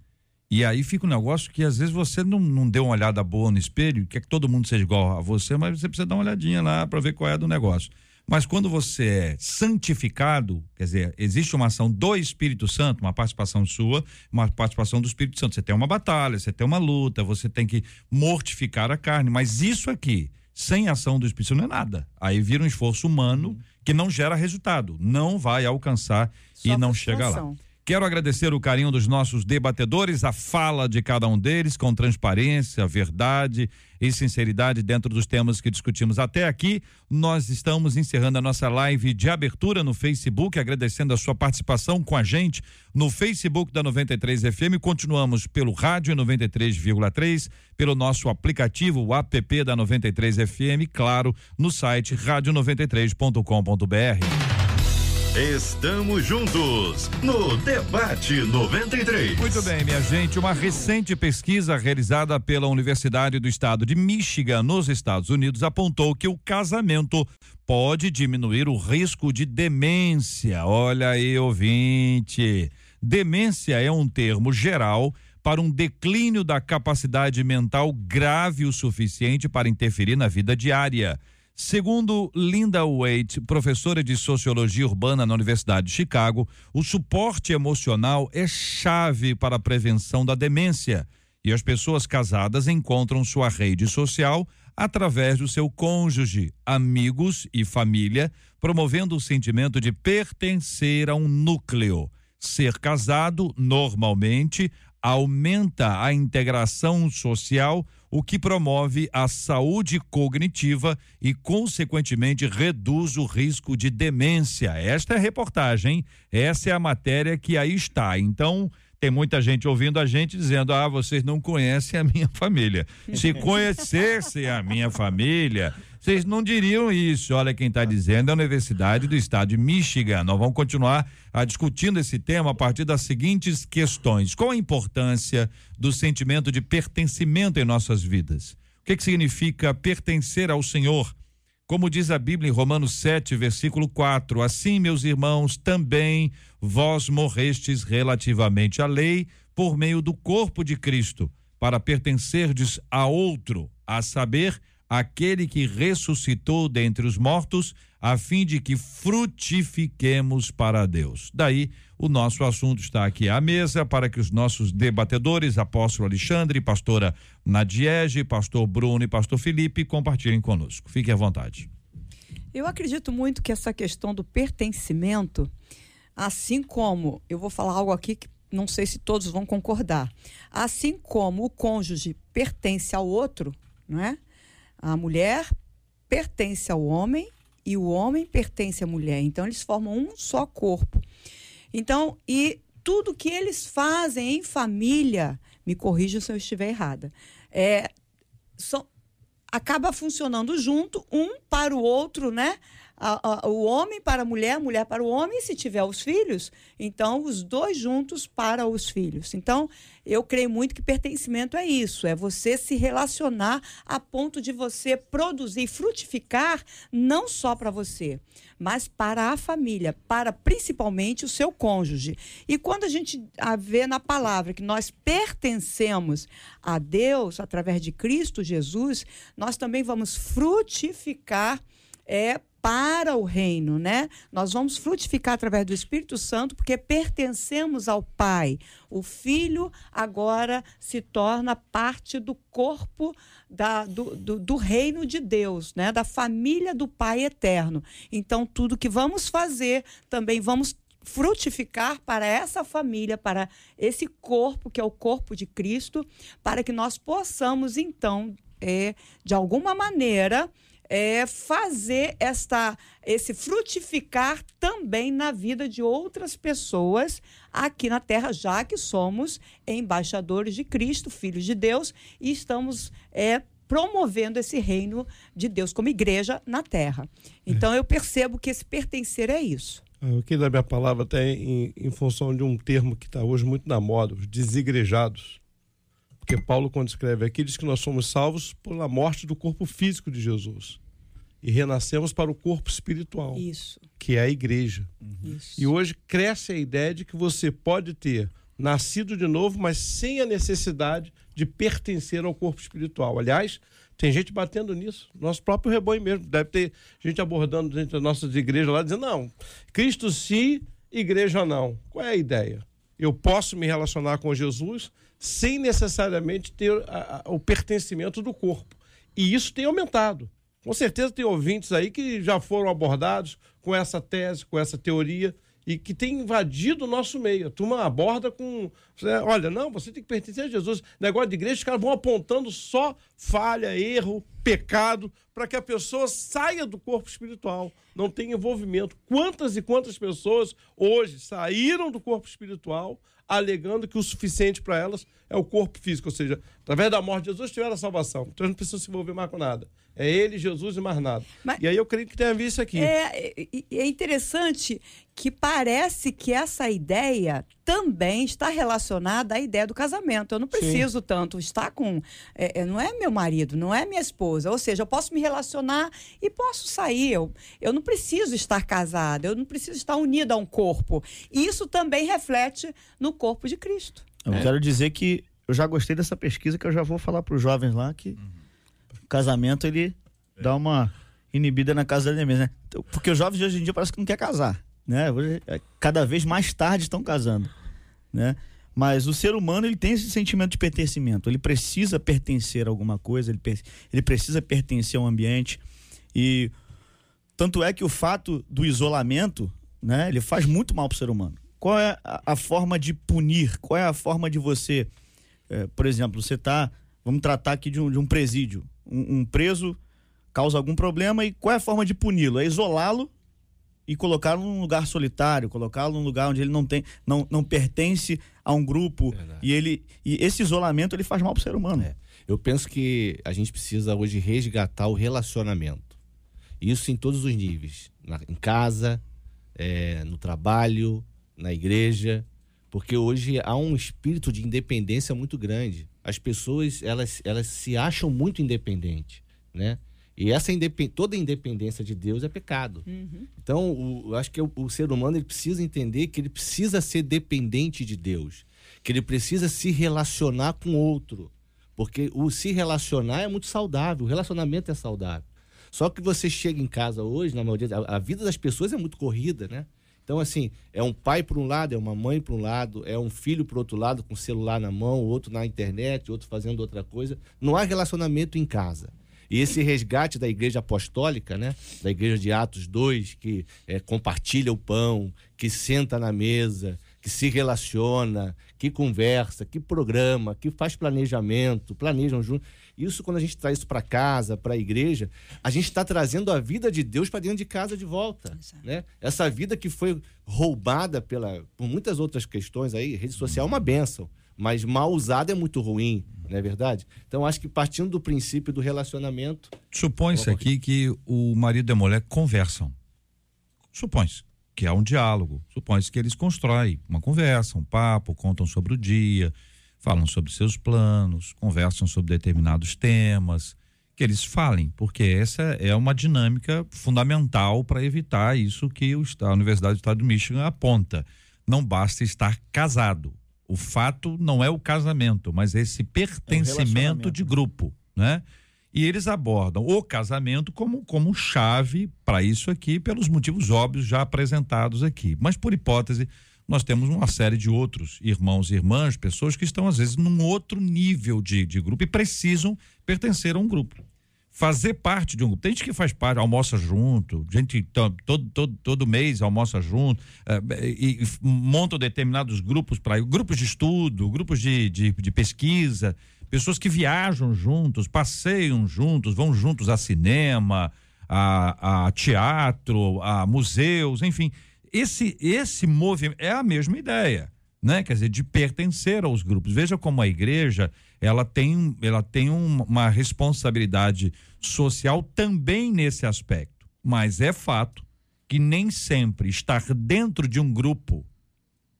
A: E aí fica um negócio que às vezes você não, não deu uma olhada boa no espelho, quer que todo mundo seja igual a você, mas você precisa dar uma olhadinha lá para ver qual é do negócio. Mas quando você é santificado, quer dizer, existe uma ação do Espírito Santo, uma participação sua, uma participação do Espírito Santo. Você tem uma batalha, você tem uma luta, você tem que mortificar a carne. Mas isso aqui, sem ação do Espírito Santo, não é nada. Aí vira um esforço humano que não gera resultado, não vai alcançar Só e não chega lá. Quero agradecer o carinho dos nossos debatedores, a fala de cada um deles com transparência, verdade e sinceridade dentro dos temas que discutimos até aqui. Nós estamos encerrando a nossa live de abertura no Facebook, agradecendo a sua participação com a gente no Facebook da 93 FM. Continuamos pelo rádio 93,3, pelo nosso aplicativo, o app da 93 FM, claro, no site rádio93.com.br.
C: Estamos juntos no Debate 93.
A: Muito bem, minha gente. Uma recente pesquisa realizada pela Universidade do Estado de Michigan, nos Estados Unidos, apontou que o casamento pode diminuir o risco de demência. Olha aí, ouvinte. Demência é um termo geral para um declínio da capacidade mental grave o suficiente para interferir na vida diária. Segundo Linda Waite, professora de Sociologia Urbana na Universidade de Chicago, o suporte emocional é chave para a prevenção da demência e as pessoas casadas encontram sua rede social através do seu cônjuge, amigos e família, promovendo o sentimento de pertencer a um núcleo. Ser casado, normalmente, aumenta a integração social o que promove a saúde cognitiva e, consequentemente, reduz o risco de demência. Esta é a reportagem, essa é a matéria que aí está. Então, tem muita gente ouvindo a gente dizendo: ah, vocês não conhecem a minha família. Se conhecessem a minha família, vocês não diriam isso. Olha quem está dizendo é a Universidade do Estado de Michigan. Nós vamos continuar a, discutindo esse tema a partir das seguintes questões: qual a importância do sentimento de pertencimento em nossas vidas? O que, que significa pertencer ao Senhor? Como diz a Bíblia em Romanos 7, versículo 4: Assim, meus irmãos, também vós morrestes relativamente à lei por meio do corpo de Cristo, para pertencerdes a outro, a saber, aquele que ressuscitou dentre os mortos, a fim de que frutifiquemos para Deus. Daí, o nosso assunto está aqui à mesa para que os nossos debatedores, apóstolo Alexandre, pastora Nadiege, pastor Bruno e pastor Felipe, compartilhem conosco. Fique à vontade.
G: Eu acredito muito que essa questão do pertencimento, assim como, eu vou falar algo aqui que não sei se todos vão concordar, assim como o cônjuge pertence ao outro, não é? A mulher pertence ao homem e o homem pertence à mulher. Então, eles formam um só corpo. Então, e tudo que eles fazem em família, me corrija se eu estiver errada, é, acaba funcionando junto, um para o outro, né? A, a, o homem para a mulher, a mulher para o homem, e se tiver os filhos, então os dois juntos para os filhos. Então, eu creio muito que pertencimento é isso, é você se relacionar a ponto de você produzir, frutificar não só para você, mas para a família, para principalmente o seu cônjuge. E quando a gente vê na palavra que nós pertencemos a Deus através de Cristo Jesus, nós também vamos frutificar é para o reino, né? Nós vamos frutificar através do Espírito Santo porque pertencemos ao Pai. O Filho agora se torna parte do corpo da, do, do, do reino de Deus, né? Da família do Pai eterno. Então, tudo que vamos fazer também vamos frutificar para essa família, para esse corpo que é o corpo de Cristo, para que nós possamos então, é, de alguma maneira, é, fazer esta, esse frutificar também na vida de outras pessoas aqui na Terra, já que somos embaixadores de Cristo, filhos de Deus, e estamos é, promovendo esse reino de Deus como igreja na Terra. Então é. eu percebo que esse pertencer é isso.
D: Eu quis dar minha palavra até em, em função de um termo que está hoje muito na moda, os desigrejados. Porque Paulo, quando escreve aqui, diz que nós somos salvos pela morte do corpo físico de Jesus. E renascemos para o corpo espiritual,
G: Isso.
D: que é a igreja.
G: Isso.
D: E hoje cresce a ideia de que você pode ter nascido de novo, mas sem a necessidade de pertencer ao corpo espiritual. Aliás, tem gente batendo nisso. Nosso próprio rebanho mesmo. Deve ter gente abordando dentro das nossas igrejas lá, dizendo: não, Cristo sim, igreja não. Qual é a ideia? Eu posso me relacionar com Jesus sem necessariamente ter a- a- o pertencimento do corpo. E isso tem aumentado. Com certeza tem ouvintes aí que já foram abordados com essa tese, com essa teoria e que tem invadido o nosso meio. A turma aborda com. você- Olha, não, você tem que pertencer a Jesus. Negócio de igreja, os caras vão apontando só falha, erro, pecado, para que a pessoa saia do corpo espiritual, não tenha envolvimento. Quantas e quantas pessoas hoje saíram do corpo espiritual alegando que o suficiente para elas é o corpo físico, ou seja, através da morte de Jesus tiveram a salvação. Então não precisam se envolver mais com nada. É ele, Jesus e mais nada.
G: Mas-
D: E aí eu creio que tem a ver isso aqui.
G: É, é- é interessante que parece que essa ideia também está relacionada à ideia do casamento. Eu não preciso tanto estar com. é, é, não é meu marido, não é minha esposa. Ou seja, eu posso me relacionar e posso sair. Eu, eu não preciso estar casada, eu não preciso estar unida a um corpo. E isso também reflete no corpo de Cristo.
E: Eu quero dizer que eu já gostei dessa pesquisa que eu já vou falar para os jovens lá que o casamento ele dá uma inibida na casa dele mesmo, né? Então, Porque os jovens de hoje em dia parece que não quer casar, né? É, Cada vez mais tarde estão casando, né? Mas o ser humano ele tem esse sentimento de pertencimento. Ele precisa pertencer a alguma coisa, ele, ele precisa pertencer a um ambiente e tanto é que o fato do isolamento, né, ele faz muito mal para o ser humano. Qual é a, a forma de punir? Qual é a forma de você, eh, por exemplo, você tá, vamos tratar aqui de um, de um presídio, um, um preso causa algum problema e qual é a forma de puni-lo? É isolá-lo e colocá-lo num lugar solitário, colocá-lo num lugar onde ele não tem, não, não pertence a um grupo
F: Verdade.
E: e ele e esse isolamento ele faz mal para o ser humano.
F: É. Eu penso que a gente precisa hoje resgatar o relacionamento. Isso em todos os níveis. Na- em casa, é, no trabalho, na igreja. Porque hoje há um espírito de independência muito grande. As pessoas, elas, elas se acham muito independentes, né? E essa independ... toda independência de Deus é pecado. Então, o- eu acho que o, o ser humano ele precisa entender que ele precisa ser dependente de Deus, que ele precisa se relacionar com outro, porque o se relacionar é muito saudável, o relacionamento é saudável. Só que você chega em casa hoje, na maioria, a, a vida das pessoas é muito corrida, né? Então, assim, é um pai para um lado, é uma mãe para um lado, é um filho para outro lado, com o celular na mão, outro na internet, outro fazendo outra coisa. Não há relacionamento em casa. E esse resgate da igreja apostólica, né? Da igreja de Atos 2, que é, compartilha o pão, que senta na mesa, que se relaciona, que conversa, que programa, que faz planejamento, planejam junto. Isso, quando a gente traz isso para casa, para a igreja, a gente está trazendo a vida de Deus para dentro de casa de volta. Né? Essa vida que foi roubada pela, por muitas outras questões aí, rede social é uma benção, mas mal usada é muito ruim, não é verdade? Então, acho que partindo do princípio do relacionamento,
A: Supõe-se aqui que o marido e a mulher conversam. Supõe-se que há um diálogo. Supõe-se que eles constroem uma conversa, um papo, contam sobre o dia, falam sobre seus planos, conversam sobre determinados temas, que eles falem, porque essa é uma dinâmica fundamental para evitar isso que a Universidade do Estado do Michigan aponta. Não basta estar casado. O fato não é o casamento, mas esse pertencimento
E: relacionamento.
A: de grupo, né? E eles abordam o casamento como, como chave para isso aqui, pelos motivos óbvios já apresentados aqui. Mas, por hipótese, nós temos uma série de outros irmãos e irmãs, pessoas que estão, às vezes, num outro nível de, de grupo e precisam pertencer a um grupo. Fazer parte de um grupo. Tem gente que faz parte, almoça junto, gente to- todo, todo, todo mês almoça junto, eh, e, e montam determinados grupos para grupos de estudo, grupos de, de, de pesquisa, pessoas que viajam juntos, passeiam juntos, vão juntos a cinema, a, a teatro, a museus, enfim. Esse, esse movimento é a mesma ideia, né? Quer dizer, de pertencer aos grupos. Veja como a igreja ela tem, ela tem um- uma responsabilidade social também nesse aspecto. Mas é fato que nem sempre estar dentro de um grupo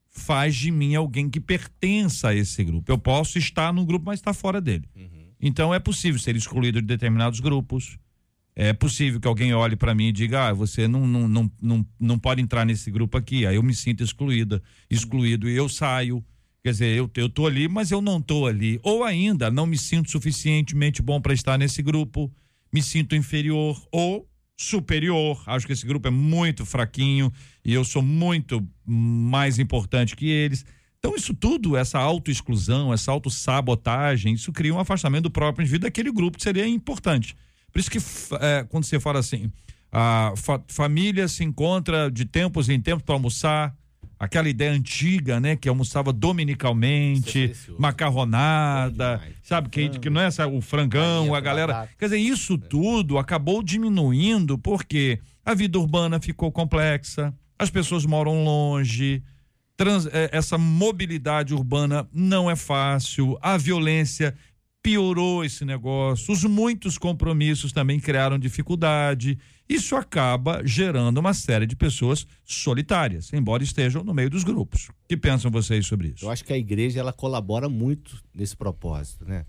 A: faz de mim alguém que pertença a esse grupo. Eu posso estar no grupo, mas estar fora dele. Então é possível ser excluído de determinados grupos. É possível que alguém olhe para mim e diga: ah, você não, não, não, não, não pode entrar nesse grupo aqui. Aí eu me sinto excluída, excluído e eu saio. Quer dizer, eu, eu tô ali, mas eu não tô ali. Ou ainda, não me sinto suficientemente bom para estar nesse grupo, me sinto inferior ou superior. Acho que esse grupo é muito fraquinho e eu sou muito mais importante que eles. Então, isso tudo, essa autoexclusão, essa autossabotagem, isso cria um afastamento do próprio indivíduo daquele grupo que seria importante. Por isso que é, quando você fala assim, a fa família se encontra de tempos em tempos para almoçar, aquela ideia antiga, né, que almoçava dominicalmente,
F: é
A: macarronada, sabe, que, que não é essa, o frangão, a galera. Quer dizer, isso tudo acabou diminuindo porque a vida urbana ficou complexa, as pessoas moram longe, trans, é, essa mobilidade urbana não é fácil, a violência piorou esse negócio, os muitos compromissos também criaram dificuldade. Isso acaba gerando uma série de pessoas solitárias, embora estejam no meio dos grupos. O que pensam vocês sobre isso?
F: Eu acho que a igreja ela colabora muito nesse propósito, né?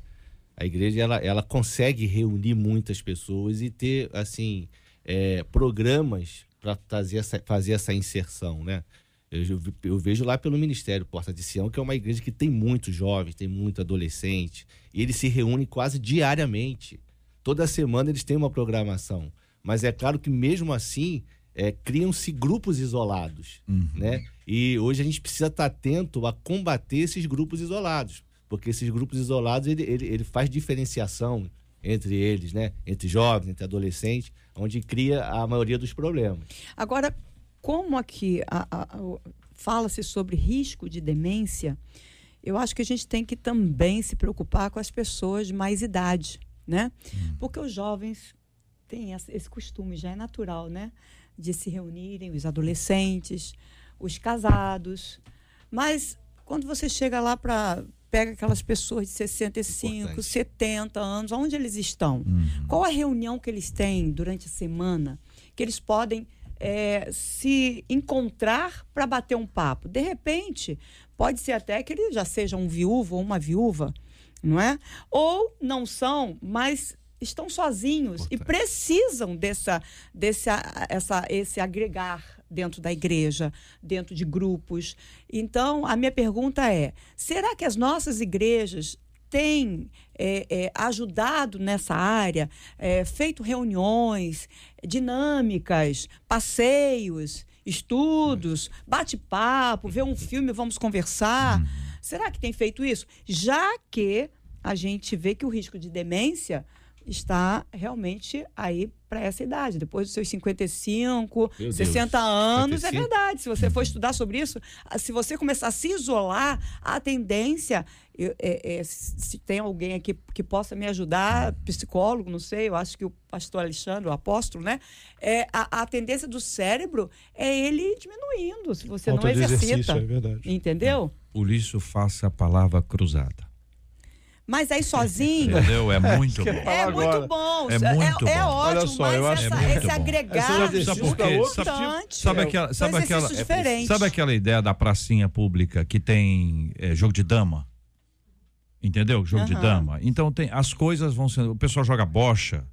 F: A igreja ela, ela consegue reunir muitas pessoas e ter assim é, programas para fazer essa, fazer essa inserção, né? Eu, eu, vejo lá pelo Ministério Porta de Sião, que é uma igreja que tem muitos jovens, tem muito adolescente, e eles se reúnem quase diariamente. Toda semana eles têm uma programação. Mas é claro que mesmo assim, é, criam-se grupos isolados, uhum. né? E hoje a gente precisa estar atento a combater esses grupos isolados, porque esses grupos isolados, ele, ele, ele faz diferenciação entre eles, né? Entre jovens, entre adolescentes, onde cria a maioria dos problemas.
G: Agora, como aqui fala-se sobre risco de demência, eu acho que a gente tem que também se preocupar com as pessoas de mais idade, né? Hum. Porque os jovens têm esse costume, já é natural, né? De se reunirem, os adolescentes, os casados. Mas quando você chega lá para pega aquelas pessoas de 65, Importante. 70 anos, onde eles estão? Uhum. Qual a reunião que eles têm durante a semana que eles podem é, se encontrar para bater um papo. De repente, pode ser até que ele já seja um viúvo ou uma viúva, não é? Ou não são, mas estão sozinhos Importante. e precisam dessa, desse, essa, esse agregar dentro da igreja, dentro de grupos. Então, a minha pergunta é: será que as nossas igrejas tem é, é, ajudado nessa área, é, feito reuniões, dinâmicas, passeios, estudos, bate-papo, ver um filme, vamos conversar. Uhum. Será que tem feito isso? Já que a gente vê que o risco de demência está realmente aí para essa idade, depois dos seus 55, Meu 60 Deus. anos, 55? é verdade. Se você for estudar sobre isso, se você começar a se isolar, a tendência, eu, é, é, se tem alguém aqui que possa me ajudar, psicólogo, não sei, eu acho que o pastor Alexandre, o apóstolo, né? É, a, a tendência do cérebro é ele diminuindo, se você Falta não exercita. É verdade. Entendeu?
A: Por isso faça a palavra cruzada.
G: Mas aí sozinho.
A: Entendeu? É muito bom.
G: É muito bom.
A: É muito
G: é, é
A: bom.
G: ótimo, Olha só, mas eu acho essa, é esse agregar
A: sabe por quê? Sabe, sabe aquela, sabe aquela, sabe aquela ideia da pracinha pública que tem é, jogo de dama? Entendeu? Jogo uhum. de dama. Então tem as coisas vão sendo, o pessoal joga bocha.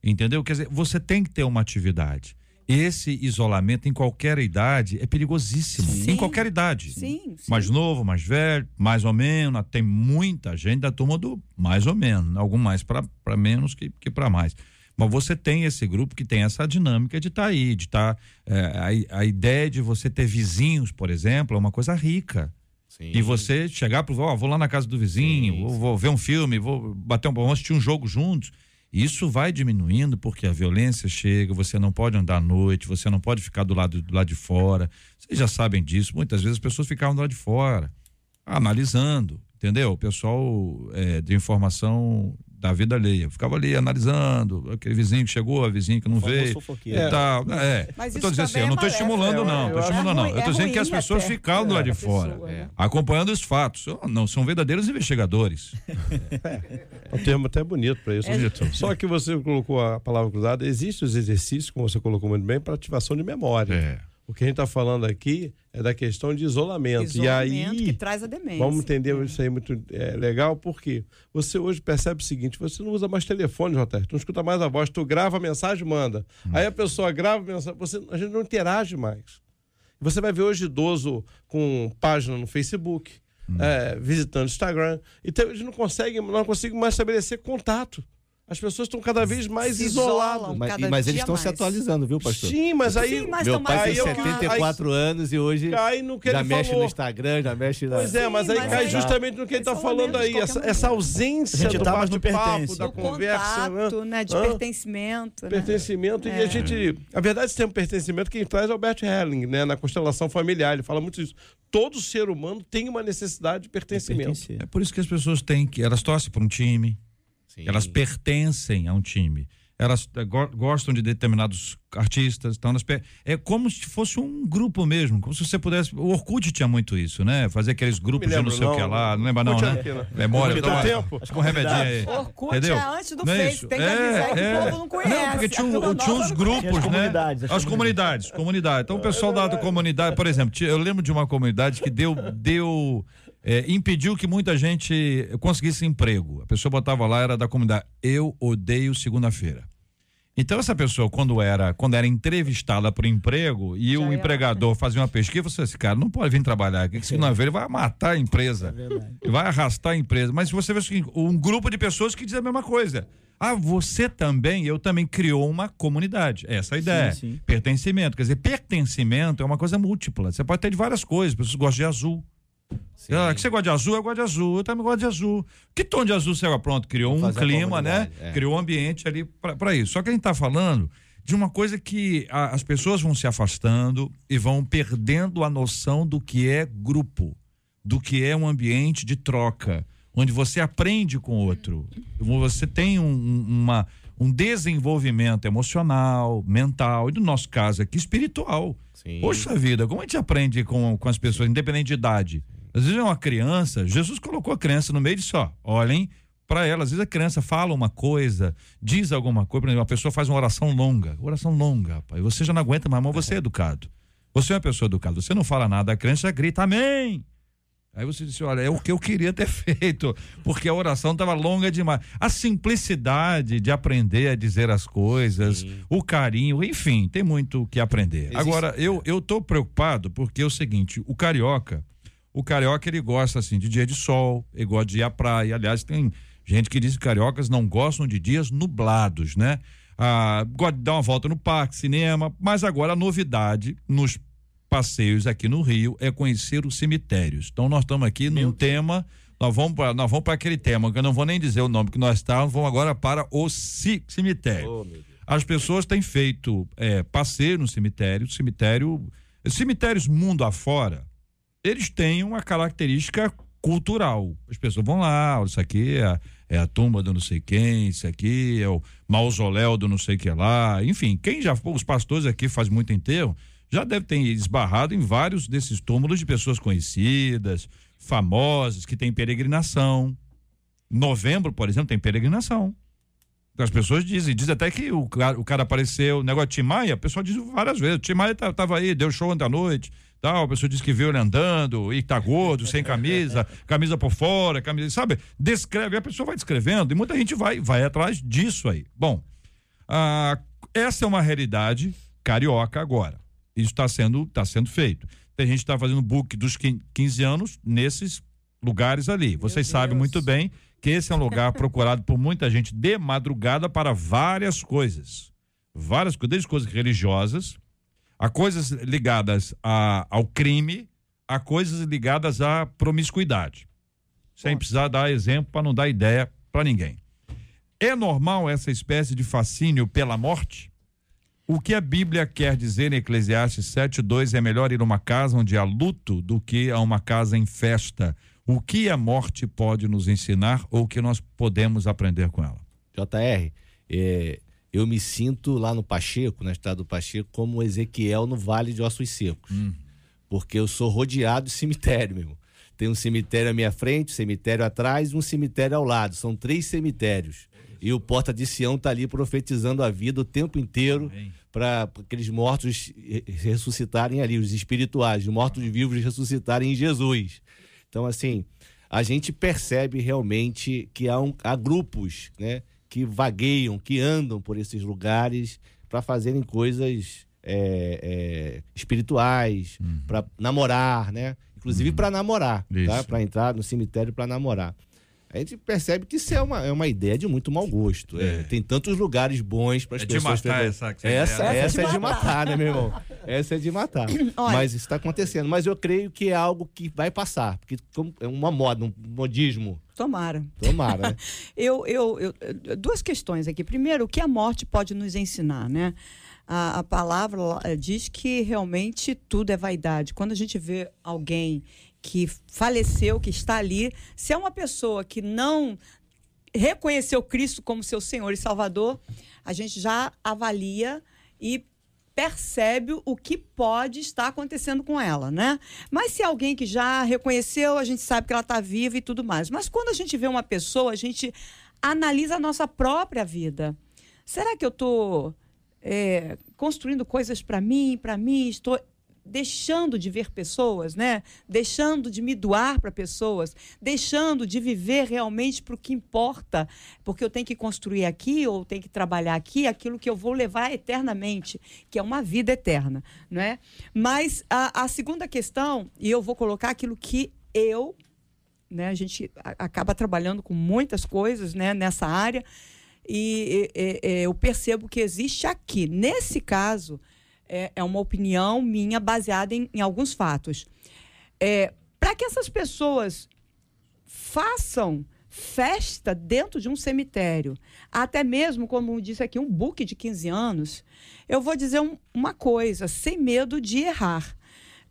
A: Entendeu? Quer dizer, você tem que ter uma atividade esse isolamento em qualquer idade é perigosíssimo. Sim. Em qualquer idade.
G: Sim, sim,
A: Mais novo, mais velho, mais ou menos. Tem muita gente da turma do mais ou menos. Algum mais para menos que, que para mais. Mas você tem esse grupo que tem essa dinâmica de estar tá aí, de estar. Tá, é, a, a ideia de você ter vizinhos, por exemplo, é uma coisa rica. Sim. E você chegar para oh, vou lá na casa do vizinho, sim, vou, vou, ver um filme, vou bater um, vamos assistir um jogo juntos. Isso vai diminuindo porque a violência chega, você não pode andar à noite, você não pode ficar do lado, do lado de fora. Vocês já sabem disso. Muitas vezes as pessoas ficavam do lado de fora, analisando, entendeu? O pessoal é, de informação da vida alheia. Eu ficava ali analisando, aquele vizinho que chegou, a vizinha que não veio e é. tal. É. Mas eu tô dizendo assim, eu não estou estimulando, não, tô estimulando, não. Eu tô dizendo que as pessoas ficavam do lado de fora, acompanhando os fatos. Não, são verdadeiros investigadores.
D: É um termo até bonito para isso. É. Só que você colocou a palavra cruzada, existem os exercícios, como você colocou muito bem, para ativação de memória. É. O que a gente está falando aqui é da questão de isolamento.
G: Isolamento
D: e aí,
G: que traz a demência.
D: vamos entender isso aí muito é, legal, porque você hoje percebe o seguinte: você não usa mais telefone, JR, tu não escuta mais a voz, tu grava a mensagem manda. Aí a pessoa grava a mensagem, você, a gente não interage mais. Você vai ver hoje idoso com página no Facebook, é, visitando o Instagram. Então a gente não consegue, não consegue mais estabelecer contato. As pessoas estão cada vez mais
G: Se
D: isoladas.
F: Mas, mas eles estão se atualizando, viu, pastor?
D: Sim, mas aí.
G: Sim, mas
F: Meu pai
G: mais
F: tem
D: aí eu-
F: 74 anos e hoje
D: Cai no que
F: já
D: ele
F: mexe
D: falou.
F: no Instagram, já mexe na.
D: Pois é, mas
G: Sim,
D: aí
G: mas
D: cai
G: aí-
D: justamente no que ele está
G: Isolamento
D: falando aí, essa, essa ausência
E: A gente
D: do
E: tá mais
D: bate-papo,
E: pertence.
D: da
G: do
D: conversa,
G: contato, né? De
D: Hã?
G: pertencimento. né?
D: Pertencimento, e a
G: É.
D: gente. A verdade, esse termo pertencimento, quem traz é o Bert Helling, né? Na constelação familiar. Ele fala muito isso. Todo ser humano tem uma necessidade de pertencimento.
A: É por isso que as pessoas têm que. Elas torcem para um time,
F: Sim.
A: elas pertencem a um time. Elas eh, go- gostam de determinados artistas, então elas é como se fosse um grupo mesmo, como se você pudesse. O Orkut tinha muito isso, né? Fazer aqueles grupos
D: Me
A: de não
D: lembro,
A: sei o que
D: não.
A: lá, não lembra não,
D: Orkut
A: né?
D: era o quê, né?
A: Memória,
D: Orkut
A: dá
D: era
A: uma-
D: tempo.
A: com um remedinho aí.
G: Orkut
A: Entendeu?
G: é antes do
A: Não é
G: Face,
A: isso?
G: tem que avisar que o povo não conhece.
A: Não, porque tinha,
G: A
A: um-
G: turma
A: tinha uns
G: não
A: grupos, né?
E: comunidades, as
A: As comunidades, comunidades. Então o pessoal da, da comunidade, por exemplo, tinha- eu lembro de uma comunidade que deu, deu é, impediu que muita gente conseguisse emprego. A pessoa botava lá, era da comunidade, eu odeio segunda-feira. Então essa pessoa, quando era, quando era entrevistada para o emprego e
G: Já
A: o
G: era.
A: empregador fazia uma pesquisa, você disse, cara, não pode vir trabalhar aqui, que segunda-feira ele vai matar a empresa. Ele vai arrastar a empresa. Mas você vê um grupo de pessoas que diz a mesma coisa. Ah, você também, eu também criou uma comunidade. Essa é a ideia.
E: Sim, sim.
A: Pertencimento. Quer dizer, pertencimento é uma coisa múltipla. Você pode ter de várias coisas. Pessoas gostam de azul.
F: Sim.
A: Ah, que você gosta de azul? Eu gosto de azul. Eu também gosto de azul. Que tom de azul gosta? Pronto, criou um clima, né?
F: é.
A: Criou um ambiente ali para isso. Só que a gente está falando de uma coisa que a- as pessoas vão se afastando e vão perdendo a noção do que é grupo, do que é um ambiente de troca, onde você aprende com o outro. Você tem um, um- uma, um desenvolvimento emocional, mental, e no nosso caso aqui, espiritual.
F: Sim.
A: Poxa vida, como a gente aprende com, com as pessoas, independente de idade? Às vezes é uma criança, Jesus colocou a criança no meio de só, olhem para ela. Às vezes a criança fala uma coisa, diz alguma coisa, por exemplo, uma pessoa faz uma oração longa, oração longa, rapaz. Você já não aguenta mais, mas você é educado. Você é uma pessoa educada, você não fala nada, a criança grita, amém. Aí você disse, olha, é o que eu queria ter feito, porque a oração estava longa demais. A simplicidade de aprender a dizer as coisas,
F: Sim.
A: o carinho, enfim, tem muito o que aprender.
F: Existe-
A: Agora, eu eu tô preocupado porque é o seguinte, o carioca, o carioca ele gosta assim de dia de sol, ele gosta de ir à praia. Aliás, tem gente que diz que cariocas não gostam de dias nublados, né? Ah, gosta de dar uma volta no parque, cinema, mas agora a novidade nos passeios aqui no Rio é conhecer os cemitérios. Então nós estamos aqui num tema, nós vamos para nós vamos para aquele tema, que eu não vou nem dizer o nome que nós estamos, vamos agora para o ci- cemitério.
F: Oh, meu Deus.
A: As pessoas têm feito é, passeio no cemitério, cemitério, cemitérios mundo afora, eles têm uma característica cultural. As pessoas vão lá, isso aqui é a, é a tumba do não sei quem, isso aqui é o mausoléu do não sei que lá. Enfim, quem já os pastores aqui faz muito enterro, já deve ter esbarrado em vários desses túmulos de pessoas conhecidas, famosas, que têm peregrinação. Novembro, por exemplo, tem peregrinação. As pessoas dizem, diz até que o cara, o cara apareceu, o negócio de Tim Maia, a pessoa diz várias vezes, Tim Maia tá- tava aí, deu show ontem à noite, tal, a pessoa disse que viu ele andando, e tá gordo, sem camisa, camisa por fora, camisa, sabe? Descreve, a pessoa vai descrevendo, e muita gente vai, vai atrás disso aí. Bom, ah, essa é uma realidade carioca agora. Isso está sendo, tá sendo feito. Tem gente que está fazendo book dos quin- 15 anos nesses lugares ali. Vocês sabem muito bem que esse é um lugar procurado por muita gente de madrugada para várias coisas. Várias coisas, desde coisas religiosas, a coisas ligadas a, ao crime, a coisas ligadas à promiscuidade. Sem precisar dar exemplo para não dar ideia para ninguém. É normal essa espécie de fascínio pela morte? O que a Bíblia quer dizer em Eclesiastes 7:2 é melhor ir a uma casa onde há luto do que a uma casa em festa. O que a morte pode nos ensinar ou o que nós podemos aprender com ela?
F: JR, é, eu me sinto lá no Pacheco, na estrada do Pacheco, como Ezequiel no Vale de Ossos Secos. Porque eu sou rodeado de cemitério, meu irmão. Tem um cemitério à minha frente, um cemitério atrás e um cemitério ao lado. São três cemitérios. E o porta de Sião está ali profetizando a vida o tempo inteiro para aqueles mortos ressuscitarem ali, os espirituais, os mortos-vivos ressuscitarem em Jesus. Então, assim, a gente percebe realmente que há, um, há grupos né, que vagueiam, que andam por esses lugares para fazerem coisas é, é, espirituais, uhum. para namorar, né? Inclusive uhum. para namorar, tá? Para entrar no cemitério para namorar a gente percebe que isso é uma, é uma ideia de muito mau gosto. É. É, tem tantos lugares bons para as é pessoas.
A: De matar essa,
F: essa, essa, essa é de matar, né, meu irmão? Essa é de matar. Mas isso está acontecendo. Mas eu creio que é algo que vai passar, porque é uma moda, um modismo.
G: Tomara.
F: Tomara. Né?
G: eu, eu, eu, duas questões aqui. Primeiro, o que a morte pode nos ensinar, né? A, a palavra diz que realmente tudo é vaidade. Quando a gente vê alguém que faleceu, que está ali, se é uma pessoa que não reconheceu Cristo como seu Senhor e Salvador, a gente já avalia e percebe o que pode estar acontecendo com ela, né? Mas se alguém que já reconheceu, a gente sabe que ela está viva e tudo mais. Mas quando a gente vê uma pessoa, a gente analisa a nossa própria vida. Será que eu estou é, construindo coisas para mim, para mim? Estou deixando de ver pessoas, né? Deixando de me doar para pessoas, deixando de viver realmente para o que importa, porque eu tenho que construir aqui ou tenho que trabalhar aqui aquilo que eu vou levar eternamente, que é uma vida eterna, não é? Mas a, a segunda questão, e eu vou colocar aquilo que eu, né? A gente acaba trabalhando com muitas coisas, né? Nessa área e, e, e eu percebo que existe aqui, nesse caso é, é uma opinião minha baseada em, em alguns fatos. É, Para que essas pessoas façam festa dentro de um cemitério, até mesmo, como disse aqui, um book de 15 anos, eu vou dizer um, uma coisa, sem medo de errar.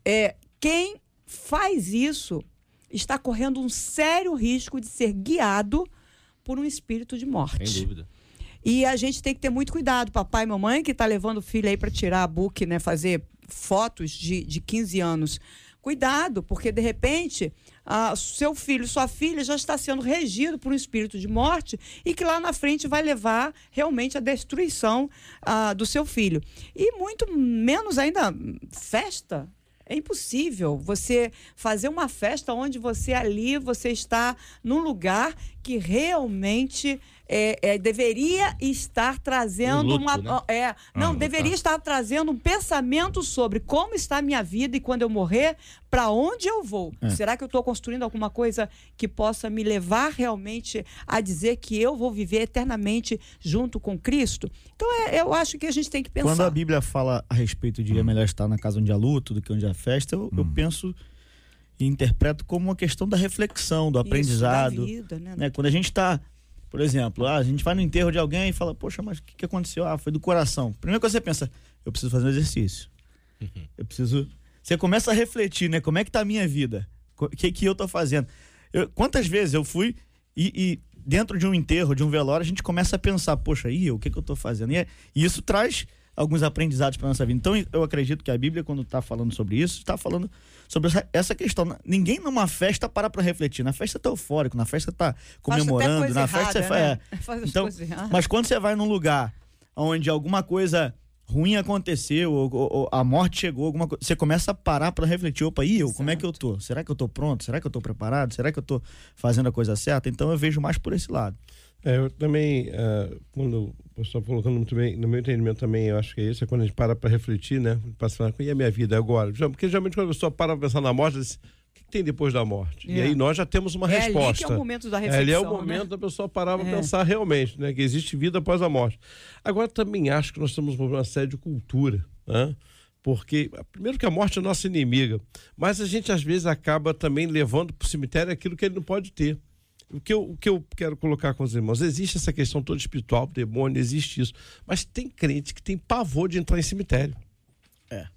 G: É, quem faz isso está correndo um sério risco de ser guiado por um espírito de morte.
F: Sem dúvida.
G: E a gente tem que ter muito cuidado, papai e mamãe, que está levando o filho aí para tirar a book, né? Fazer fotos de, de 15 anos. Cuidado, porque de repente seu filho, sua filha já está sendo regido por um espírito de morte e que lá na frente vai levar realmente à destruição do seu filho. E muito menos ainda festa. É impossível você fazer uma festa onde você ali, você está num lugar que realmente é, é, deveria estar trazendo luto, uma. Né? É, não, ah, deveria tá. estar trazendo um pensamento sobre como está a minha vida e quando eu morrer, para onde eu vou. É. Será que eu estou construindo alguma coisa que possa me levar realmente a dizer que eu vou viver eternamente junto com Cristo? Então, é, eu acho que a gente tem que pensar.
E: Quando a Bíblia fala a respeito de hum. é melhor estar na casa onde há luto do que onde há festa, eu, hum. eu penso e interpreto como uma questão da reflexão, do Isso, aprendizado. Vida, né? né? Quando a gente está por exemplo, ah, a gente vai no enterro de alguém e fala, poxa, mas o que, que aconteceu? Ah, foi do coração. Primeira coisa que você pensa, eu preciso fazer um exercício. Uhum. Eu preciso. Você começa a refletir, né? Como é que tá a minha vida? O que, que eu tô fazendo? Eu, quantas vezes eu fui e, e, dentro de um enterro, de um velório, a gente começa a pensar, poxa, e eu, o que, que eu tô fazendo? E, é, e isso traz alguns aprendizados para nossa vida. Então, eu acredito que a Bíblia, quando está falando sobre isso, está falando sobre essa questão. Ninguém numa festa para para refletir. Na festa tá eufórico, na festa tá comemorando, na festa você né? faz. Então, mas quando você vai num lugar onde alguma coisa ruim aconteceu, ou, ou, a morte chegou, alguma coisa, você começa a parar para refletir, opa, e eu, como é que eu tô? Será que eu tô pronto? Será que eu tô preparado? Será que eu tô fazendo a coisa certa? Então eu vejo mais por esse lado.
D: É, eu também, uh, quando o pessoal colocando muito bem, no meu entendimento também, eu acho que é isso, é quando a gente para para refletir, né? Para falar, e a minha vida agora? Porque geralmente quando a pessoa para para pensar na morte, diz, o que tem depois da morte? É. E aí nós já temos uma é resposta. Ali que é
G: o momento da reflexão.
D: É, ali é o
G: né?
D: momento né? da pessoa parar para é. pensar realmente, né? Que existe vida após a morte. Agora também acho que nós temos um problema sério de cultura, né? porque primeiro que a morte é nossa inimiga, mas a gente às vezes acaba também levando para o cemitério aquilo que ele não pode ter o que, eu, o que eu quero colocar com os irmãos, existe essa questão toda espiritual, demônio, existe isso. Mas tem crente que tem pavor de entrar em cemitério.
E: É.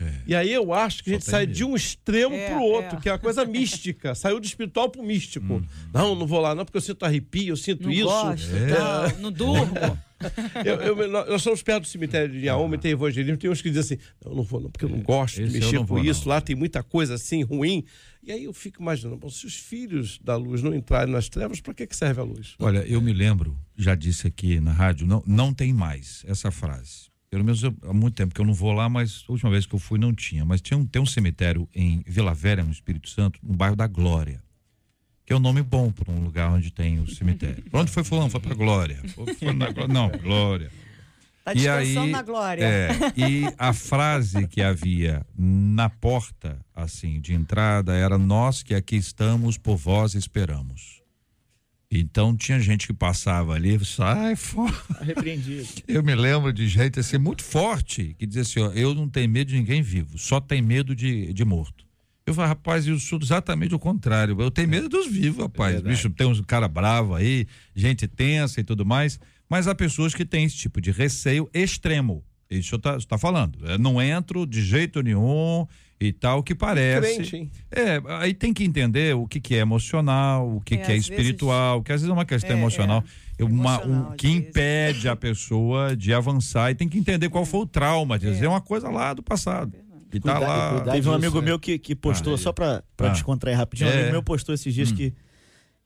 D: é. E aí eu acho que Só a gente sai mesmo. de um extremo é, para o outro, é. que é a coisa mística. Saiu do espiritual para o místico. Uhum. Não, não vou lá não, porque eu sinto arrepio, eu sinto
G: não
D: isso.
G: Gosto, é. não, não durmo.
D: Eu, eu, nós somos perto do cemitério de Inhaúma, tem evangelismo, tem uns que dizem assim, não, eu não vou não, porque eu não gosto
A: Esse
D: de mexer com
A: vou,
D: isso,
A: não.
D: lá tem muita coisa assim ruim. E aí eu fico imaginando, bom, se os filhos da luz não entrarem nas trevas, para que, que serve a luz?
A: Olha, eu me lembro, já disse aqui na rádio, não, não tem mais essa frase. Pelo menos eu- há muito tempo que eu não vou lá, mas a última vez que eu fui não tinha. Mas tinha um, tem um cemitério em Vila Velha, no Espírito Santo, no bairro da Glória. Que é um nome bom para um lugar onde tem o cemitério. Pra onde foi fulano? Foi pra Glória. Foi- na Glória. Não, Glória.
G: Tá
A: E aí,
G: na glória.
A: É, e a frase que havia na porta, assim, de entrada, era: Nós que aqui estamos, por vós esperamos. Então tinha gente que passava ali, sai fora. Eu me lembro de gente assim, muito forte, que dizia assim: ó, Eu não tenho medo de ninguém vivo, só tenho medo de, de morto. Eu falei, rapaz, eu sou exatamente o contrário. Eu tenho medo dos vivos, rapaz.
F: verdade.
A: Bicho, tem uns cara bravo aí, gente tensa e tudo mais. Mas há pessoas que têm esse tipo de receio extremo. Isso está tá falando. Eu não entro de jeito nenhum e tal, que parece.
D: Crente, hein?
A: É, aí tem que entender o que, que é emocional, o que,
G: É,
A: que é espiritual, que às vezes é uma questão
G: É,
A: emocional,
G: é.
A: uma, um,
G: Emocional,
A: que
G: vezes.
A: impede a pessoa de avançar e tem que entender qual foi o trauma, de dizer
G: É.
A: uma coisa lá do passado. Que tá
F: Cuidar- e
A: lá.
F: cuidar
E: Teve um
F: disso,
E: amigo
F: né?
E: meu que, que postou,
A: Ah,
E: só pra, pra
A: Ah.
E: descontrair rapidinho, um
A: É.
E: amigo meu postou esses dias
A: Hum.
E: que,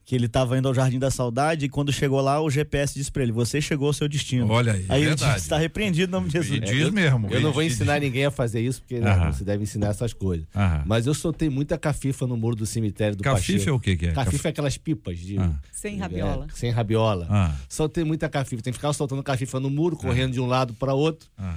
E: que ele tava indo ao Jardim da Saudade e quando chegou lá, o GPS disse pra ele: Você chegou ao seu destino.
A: Olha aí,
E: Aí ele
A: verdade.
E: disse: Está repreendido em nome de
A: E
E: Jesus.
A: diz
F: eu-
A: mesmo.
F: Eu não vou ensinar ninguém a fazer isso, porque
A: Aham.
F: não se deve ensinar essas coisas.
A: Aham.
F: Mas eu soltei muita cafifa no muro do cemitério do
A: Cafife é
F: Pacheco.
A: o que que é?
F: Cafifa é aquelas pipas de.
A: Ah.
G: Sem
F: é,
G: rabiola.
F: sem rabiola.
A: Ah,
F: Soltei muita cafifa. Tem que ficar soltando cafifa no muro, correndo de um lado para outro,
A: ah.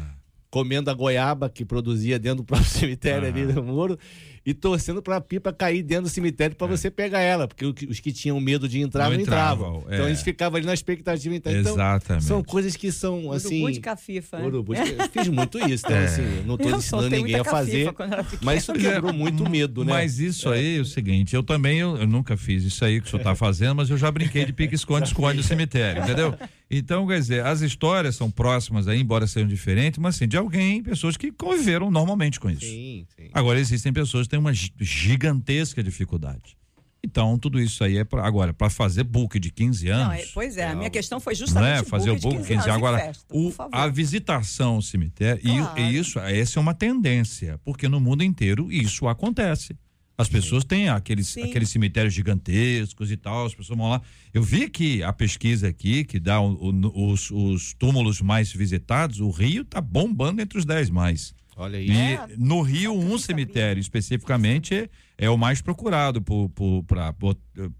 F: Comendo a goiaba que produzia dentro do próprio cemitério
A: Ah.
F: ali no muro e torcendo pra pipa cair dentro do cemitério para você pegar ela, porque os que tinham medo de entrar
A: É. Não
F: não,
A: entravam,
F: entravam.
A: é.
F: Então a gente ficava ali na expectativa. Então,
A: Exatamente.
F: são coisas que são assim.
G: Urubu de cafifa. né?
F: Urubu de- Eu fiz muito isso, então
A: É.
F: assim, não
G: Eu
F: ensinando ninguém a fazer, mas isso quebrou muito medo, né?
A: Mas isso aí é o seguinte, eu também eu, eu nunca fiz isso aí que o senhor está fazendo, mas eu já brinquei de pique-esconde-esconde no cemitério, entendeu? Então, quer dizer, as histórias são próximas aí, embora sejam diferentes, mas assim, de alguém, pessoas que conviveram normalmente com isso.
F: Sim, sim.
A: Agora, existem pessoas que têm uma gi- gigantesca dificuldade. Então, tudo isso aí é pra, agora, para fazer book de 15 anos.
G: Não, é- pois é, a minha questão foi
A: Não
G: justamente
A: é fazer o
G: book de
A: book
G: 15
A: 15
G: anos
A: Agora,
G: festa, por
A: o- a visitação ao cemitério, e-
G: Claro.
A: e, isso, essa é uma tendência, porque no mundo inteiro isso acontece. As pessoas têm aqueles,
G: Sim.
A: aqueles cemitérios gigantescos e tal, as pessoas vão lá. Eu vi aqui a pesquisa aqui, que dá o- o- os, os túmulos mais visitados, o Rio tá bombando entre os 10 mais.
F: Olha aí.
A: E
G: É,
A: no Rio, um cemitério especificamente é, o mais procurado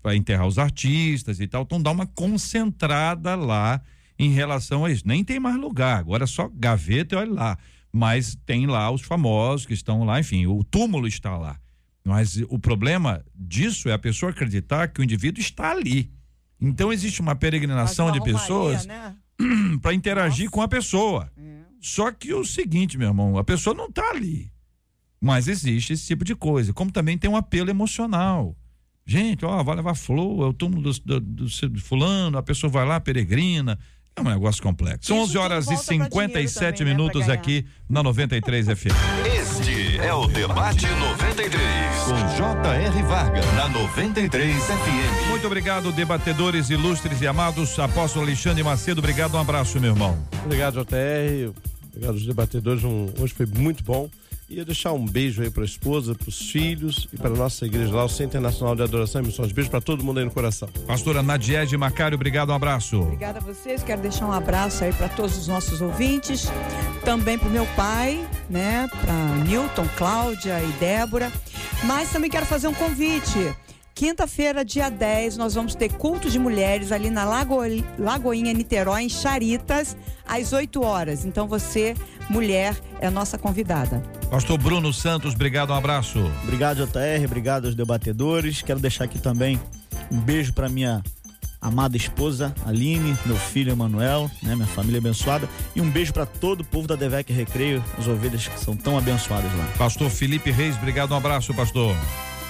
A: para enterrar os artistas e tal. Então dá uma concentrada lá em relação a isso. Nem tem mais lugar, agora é só gaveta e olha lá. Mas tem lá os famosos que estão lá, enfim, o túmulo está lá. Mas o problema disso é a pessoa acreditar que o indivíduo está ali. Então existe uma peregrinação
G: uma
A: de pessoas
G: né?
A: para interagir com a pessoa. Só que o seguinte, meu irmão, a pessoa não está ali. Mas existe esse tipo de coisa. Como também tem um apelo emocional. Gente, ó, vai levar flor, é o túmulo do, do, do fulano, a pessoa vai lá, peregrina. É um negócio complexo. São
G: Isso
A: 11
G: tudo
A: horas e
G: volta pra dinheiro
A: 57
G: também, né,
A: minutos
G: pra
A: aqui na 93 FM.
C: Este é o Debate 93, com J.R. Varga, na 93 FM.
A: Muito obrigado, debatedores ilustres e amados. Apóstolo Alexandre Macedo, obrigado, um abraço, meu irmão.
D: Obrigado, JR. Obrigado aos debatedores. Um- hoje foi muito bom. Ia deixar um beijo aí para a esposa, para os filhos e para a nossa igreja lá, o Centro Internacional de Adoração e Missões. Beijo para todo mundo aí no coração.
A: Pastora Nadiege Macário, obrigado, um abraço.
G: Obrigada a vocês. Quero deixar um abraço aí para todos os nossos ouvintes, também para o meu pai, né, para Newton, Cláudia e Débora. Mas também quero fazer um convite. Quinta-feira, dia 10, nós vamos ter culto de mulheres ali na Lago... Lagoinha Niterói, em Charitas, às 8 horas. Então você, mulher, é a nossa convidada.
A: Pastor Bruno Santos, obrigado, um abraço.
E: Obrigado, JR. Obrigado aos debatedores. Quero deixar aqui também um beijo para minha amada esposa Aline, meu filho Emanuel, né, minha família abençoada, e um beijo para todo o povo da Devec Recreio, as ovelhas que são tão abençoadas lá.
A: Pastor Felipe Reis, obrigado, um abraço, pastor.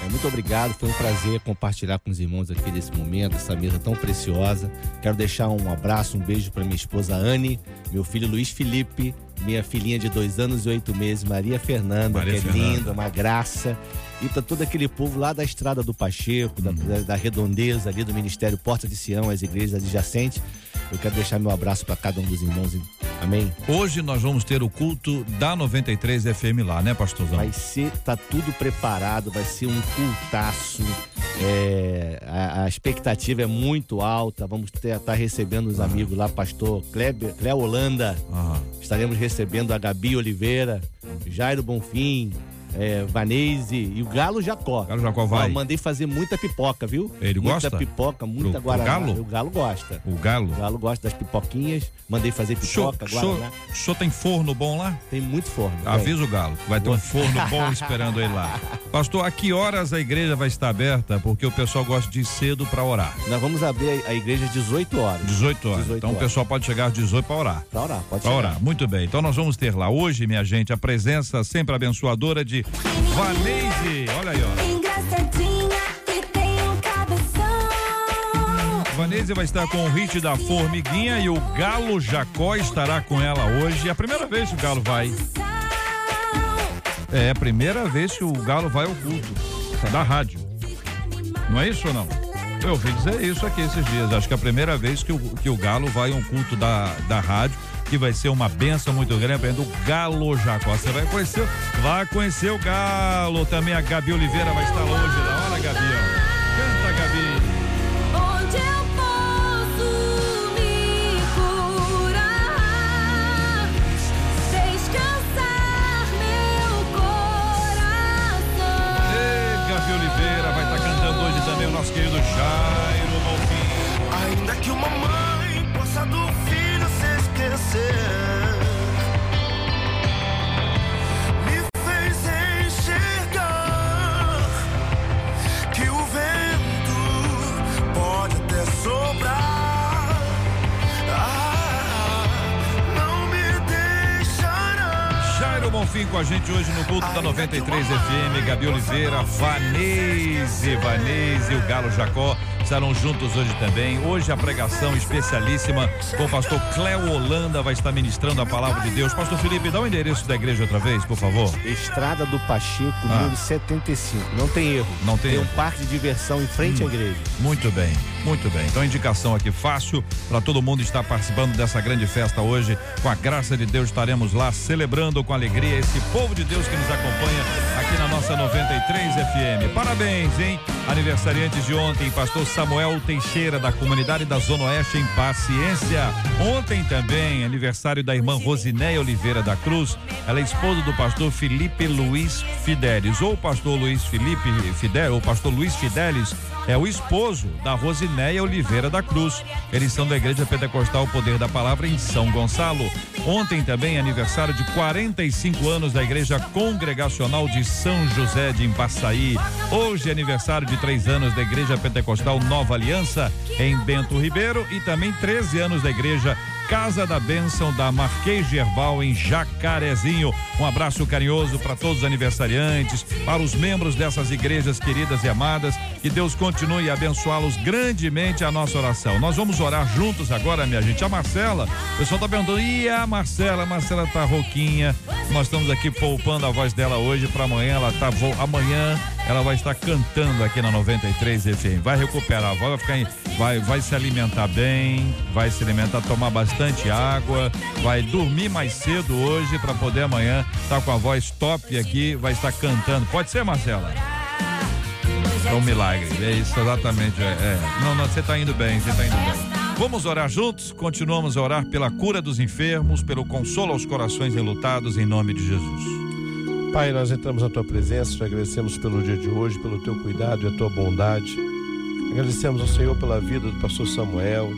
F: É, muito obrigado, foi um prazer compartilhar com os irmãos aqui nesse momento, essa mesa tão preciosa. Quero deixar um abraço, um beijo para minha esposa Anne, meu filho Luiz Felipe, minha filhinha de dois anos e oito meses, Maria Fernanda,
A: Maria
F: que é
A: Fernanda.
F: linda, uma graça. E para todo aquele povo lá da Estrada do Pacheco, da, da- da redondeza ali do Ministério Porta de Sião, as igrejas adjacentes. Eu quero deixar meu abraço para cada um dos irmãos. Amém?
A: Hoje nós vamos ter o culto da 93 FM lá, né, pastorzão?
F: Vai ser, tá tudo preparado, vai ser um cultaço. É, a, a, expectativa é muito alta. Vamos estar tá recebendo os amigos lá, pastor Kleber, Cleo Holanda. Estaremos recebendo a Gabi Oliveira, Jairo Bonfim, é, Vanese e o Galo Jacó.
A: Galo Jacó vai.
F: Eu mandei fazer muita pipoca, viu?
A: Ele
F: muita
A: gosta?
F: Muita pipoca, muita pro, guaraná.
A: Pro galo?
F: O Galo gosta.
A: O Galo?
F: O Galo gosta das pipoquinhas. Mandei fazer pipoca,
A: show,
F: guaraná.
A: O senhor tem forno bom lá?
F: Tem muito forno.
A: Avisa o Galo, vai ter um forno bom esperando ele lá. Pastor, a que horas a igreja vai estar aberta? Porque o pessoal gosta de ir cedo para orar.
F: Nós vamos abrir a igreja às 18 horas.
A: 18 horas. 18 então
F: horas.
A: o pessoal pode chegar às 18 para orar.
F: Para orar, pode
A: pra chegar. orar. Muito bem. Então nós vamos ter lá hoje, minha gente, a presença sempre abençoadora de Vaneide. Olha aí, ó.
H: Engraçadinha.
A: Vanese vai estar com o hit da Formiguinha e o Galo Jacó estará com ela hoje. É a primeira vez que o Galo vai. É a primeira vez que o Galo vai ao culto da rádio. Não é isso ou não? Eu ouvi dizer isso aqui esses dias. Acho que é a primeira vez que o, que o Galo vai a um culto da, da rádio, que vai ser uma benção muito grande do Galo Jacó. Você vai conhecer, vai conhecer o Galo. Também a Gabi Oliveira vai estar longe da hora, Gabi. Canta, Gabi.
H: Onde eu posso me curar, descansar meu coração.
A: Ei, Gabi Oliveira vai estar cantando hoje também o nosso querido Jairo Bonfim com a gente hoje no culto da 93 FM, Gabi Oliveira, Vanese, Vanese e o Galo Jacó estarão juntos hoje também. Hoje a pregação especialíssima com o pastor Cléo Holanda vai estar ministrando a palavra de Deus. Pastor Felipe, dá o endereço da igreja outra vez, por favor.
F: Estrada do Pacheco,
A: Ah.
F: número 75. Não tem erro.
A: Não tem
F: Tem um
A: erro.
F: parque de diversão em frente à igreja.
A: Muito bem, muito bem. Então, indicação aqui fácil para todo mundo estar participando dessa grande festa hoje. Com a graça de Deus, estaremos lá celebrando com alegria esse povo de Deus que nos acompanha aqui na nossa 93 FM. Parabéns, hein? Aniversariantes de ontem, pastor Samuel Teixeira, da comunidade da Zona Oeste, em Paciência. Ontem também, aniversário da irmã Rosinéia Oliveira da Cruz. Ela é esposa do pastor Felipe Luiz Fidelis. Ou pastor Luiz Felipe Fidelis, ou pastor Luiz Fidelis é o esposo da Rosinéia Oliveira da Cruz. Eles são da Igreja Pentecostal Poder da Palavra em São Gonçalo. Ontem também aniversário de 45 anos da Igreja Congregacional de São José de Impaçaí. Hoje aniversário de três anos da Igreja Pentecostal Nova Aliança em Bento Ribeiro e também 13 anos da Igreja Casa da Bênção da Marquês de Herval em Jacarezinho. Um abraço carinhoso para todos os aniversariantes, para os membros dessas igrejas queridas e amadas. Que Deus continue a abençoá-los grandemente a nossa oração. Nós vamos orar juntos agora, minha gente. A Marcela, o pessoal tá perguntando, e a Marcela? A Marcela tá rouquinha. Nós estamos aqui poupando a voz dela hoje para amanhã. Ela tá amanhã ela vai estar cantando aqui na 93 FM. Vai recuperar a voz, vai ficar em... vai vai se alimentar bem, vai se alimentar, tomar bastante água, vai dormir mais cedo hoje para poder amanhã estar com a voz top aqui, vai estar cantando. Pode ser, Marcela? É um milagre, é isso exatamente. É, é. Não, não, você está indo bem, você está indo bem. Vamos orar juntos? Continuamos a orar pela cura dos enfermos, pelo consolo aos corações enlutados, em nome de Jesus.
D: Pai, nós entramos na tua presença, te agradecemos pelo dia de hoje, pelo teu cuidado e a tua bondade. Agradecemos ao Senhor pela vida do pastor Samuel,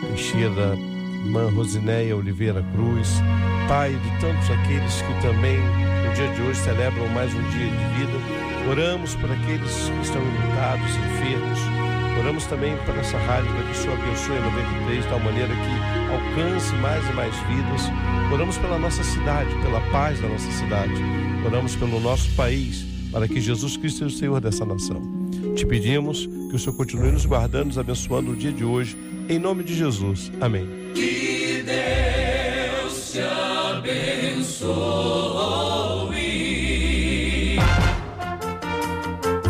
D: Teixeira, irmã Rosinéia Oliveira Cruz, Pai de tantos aqueles que também no dia de hoje celebram mais um dia de vida. Oramos por aqueles que estão enlutados, enfermos. Oramos também por essa rádio para que o Senhor abençoe a 93 de tal maneira que alcance mais e mais vidas. Oramos pela nossa cidade, pela paz da nossa cidade. Oramos pelo nosso país, para que Jesus Cristo seja o Senhor dessa nação. Te pedimos que o Senhor continue nos guardando, nos abençoando o dia de hoje, em nome de Jesus. Amém.
I: Que Deus te abençoe.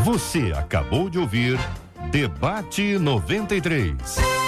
C: Você acabou de ouvir Debate 93.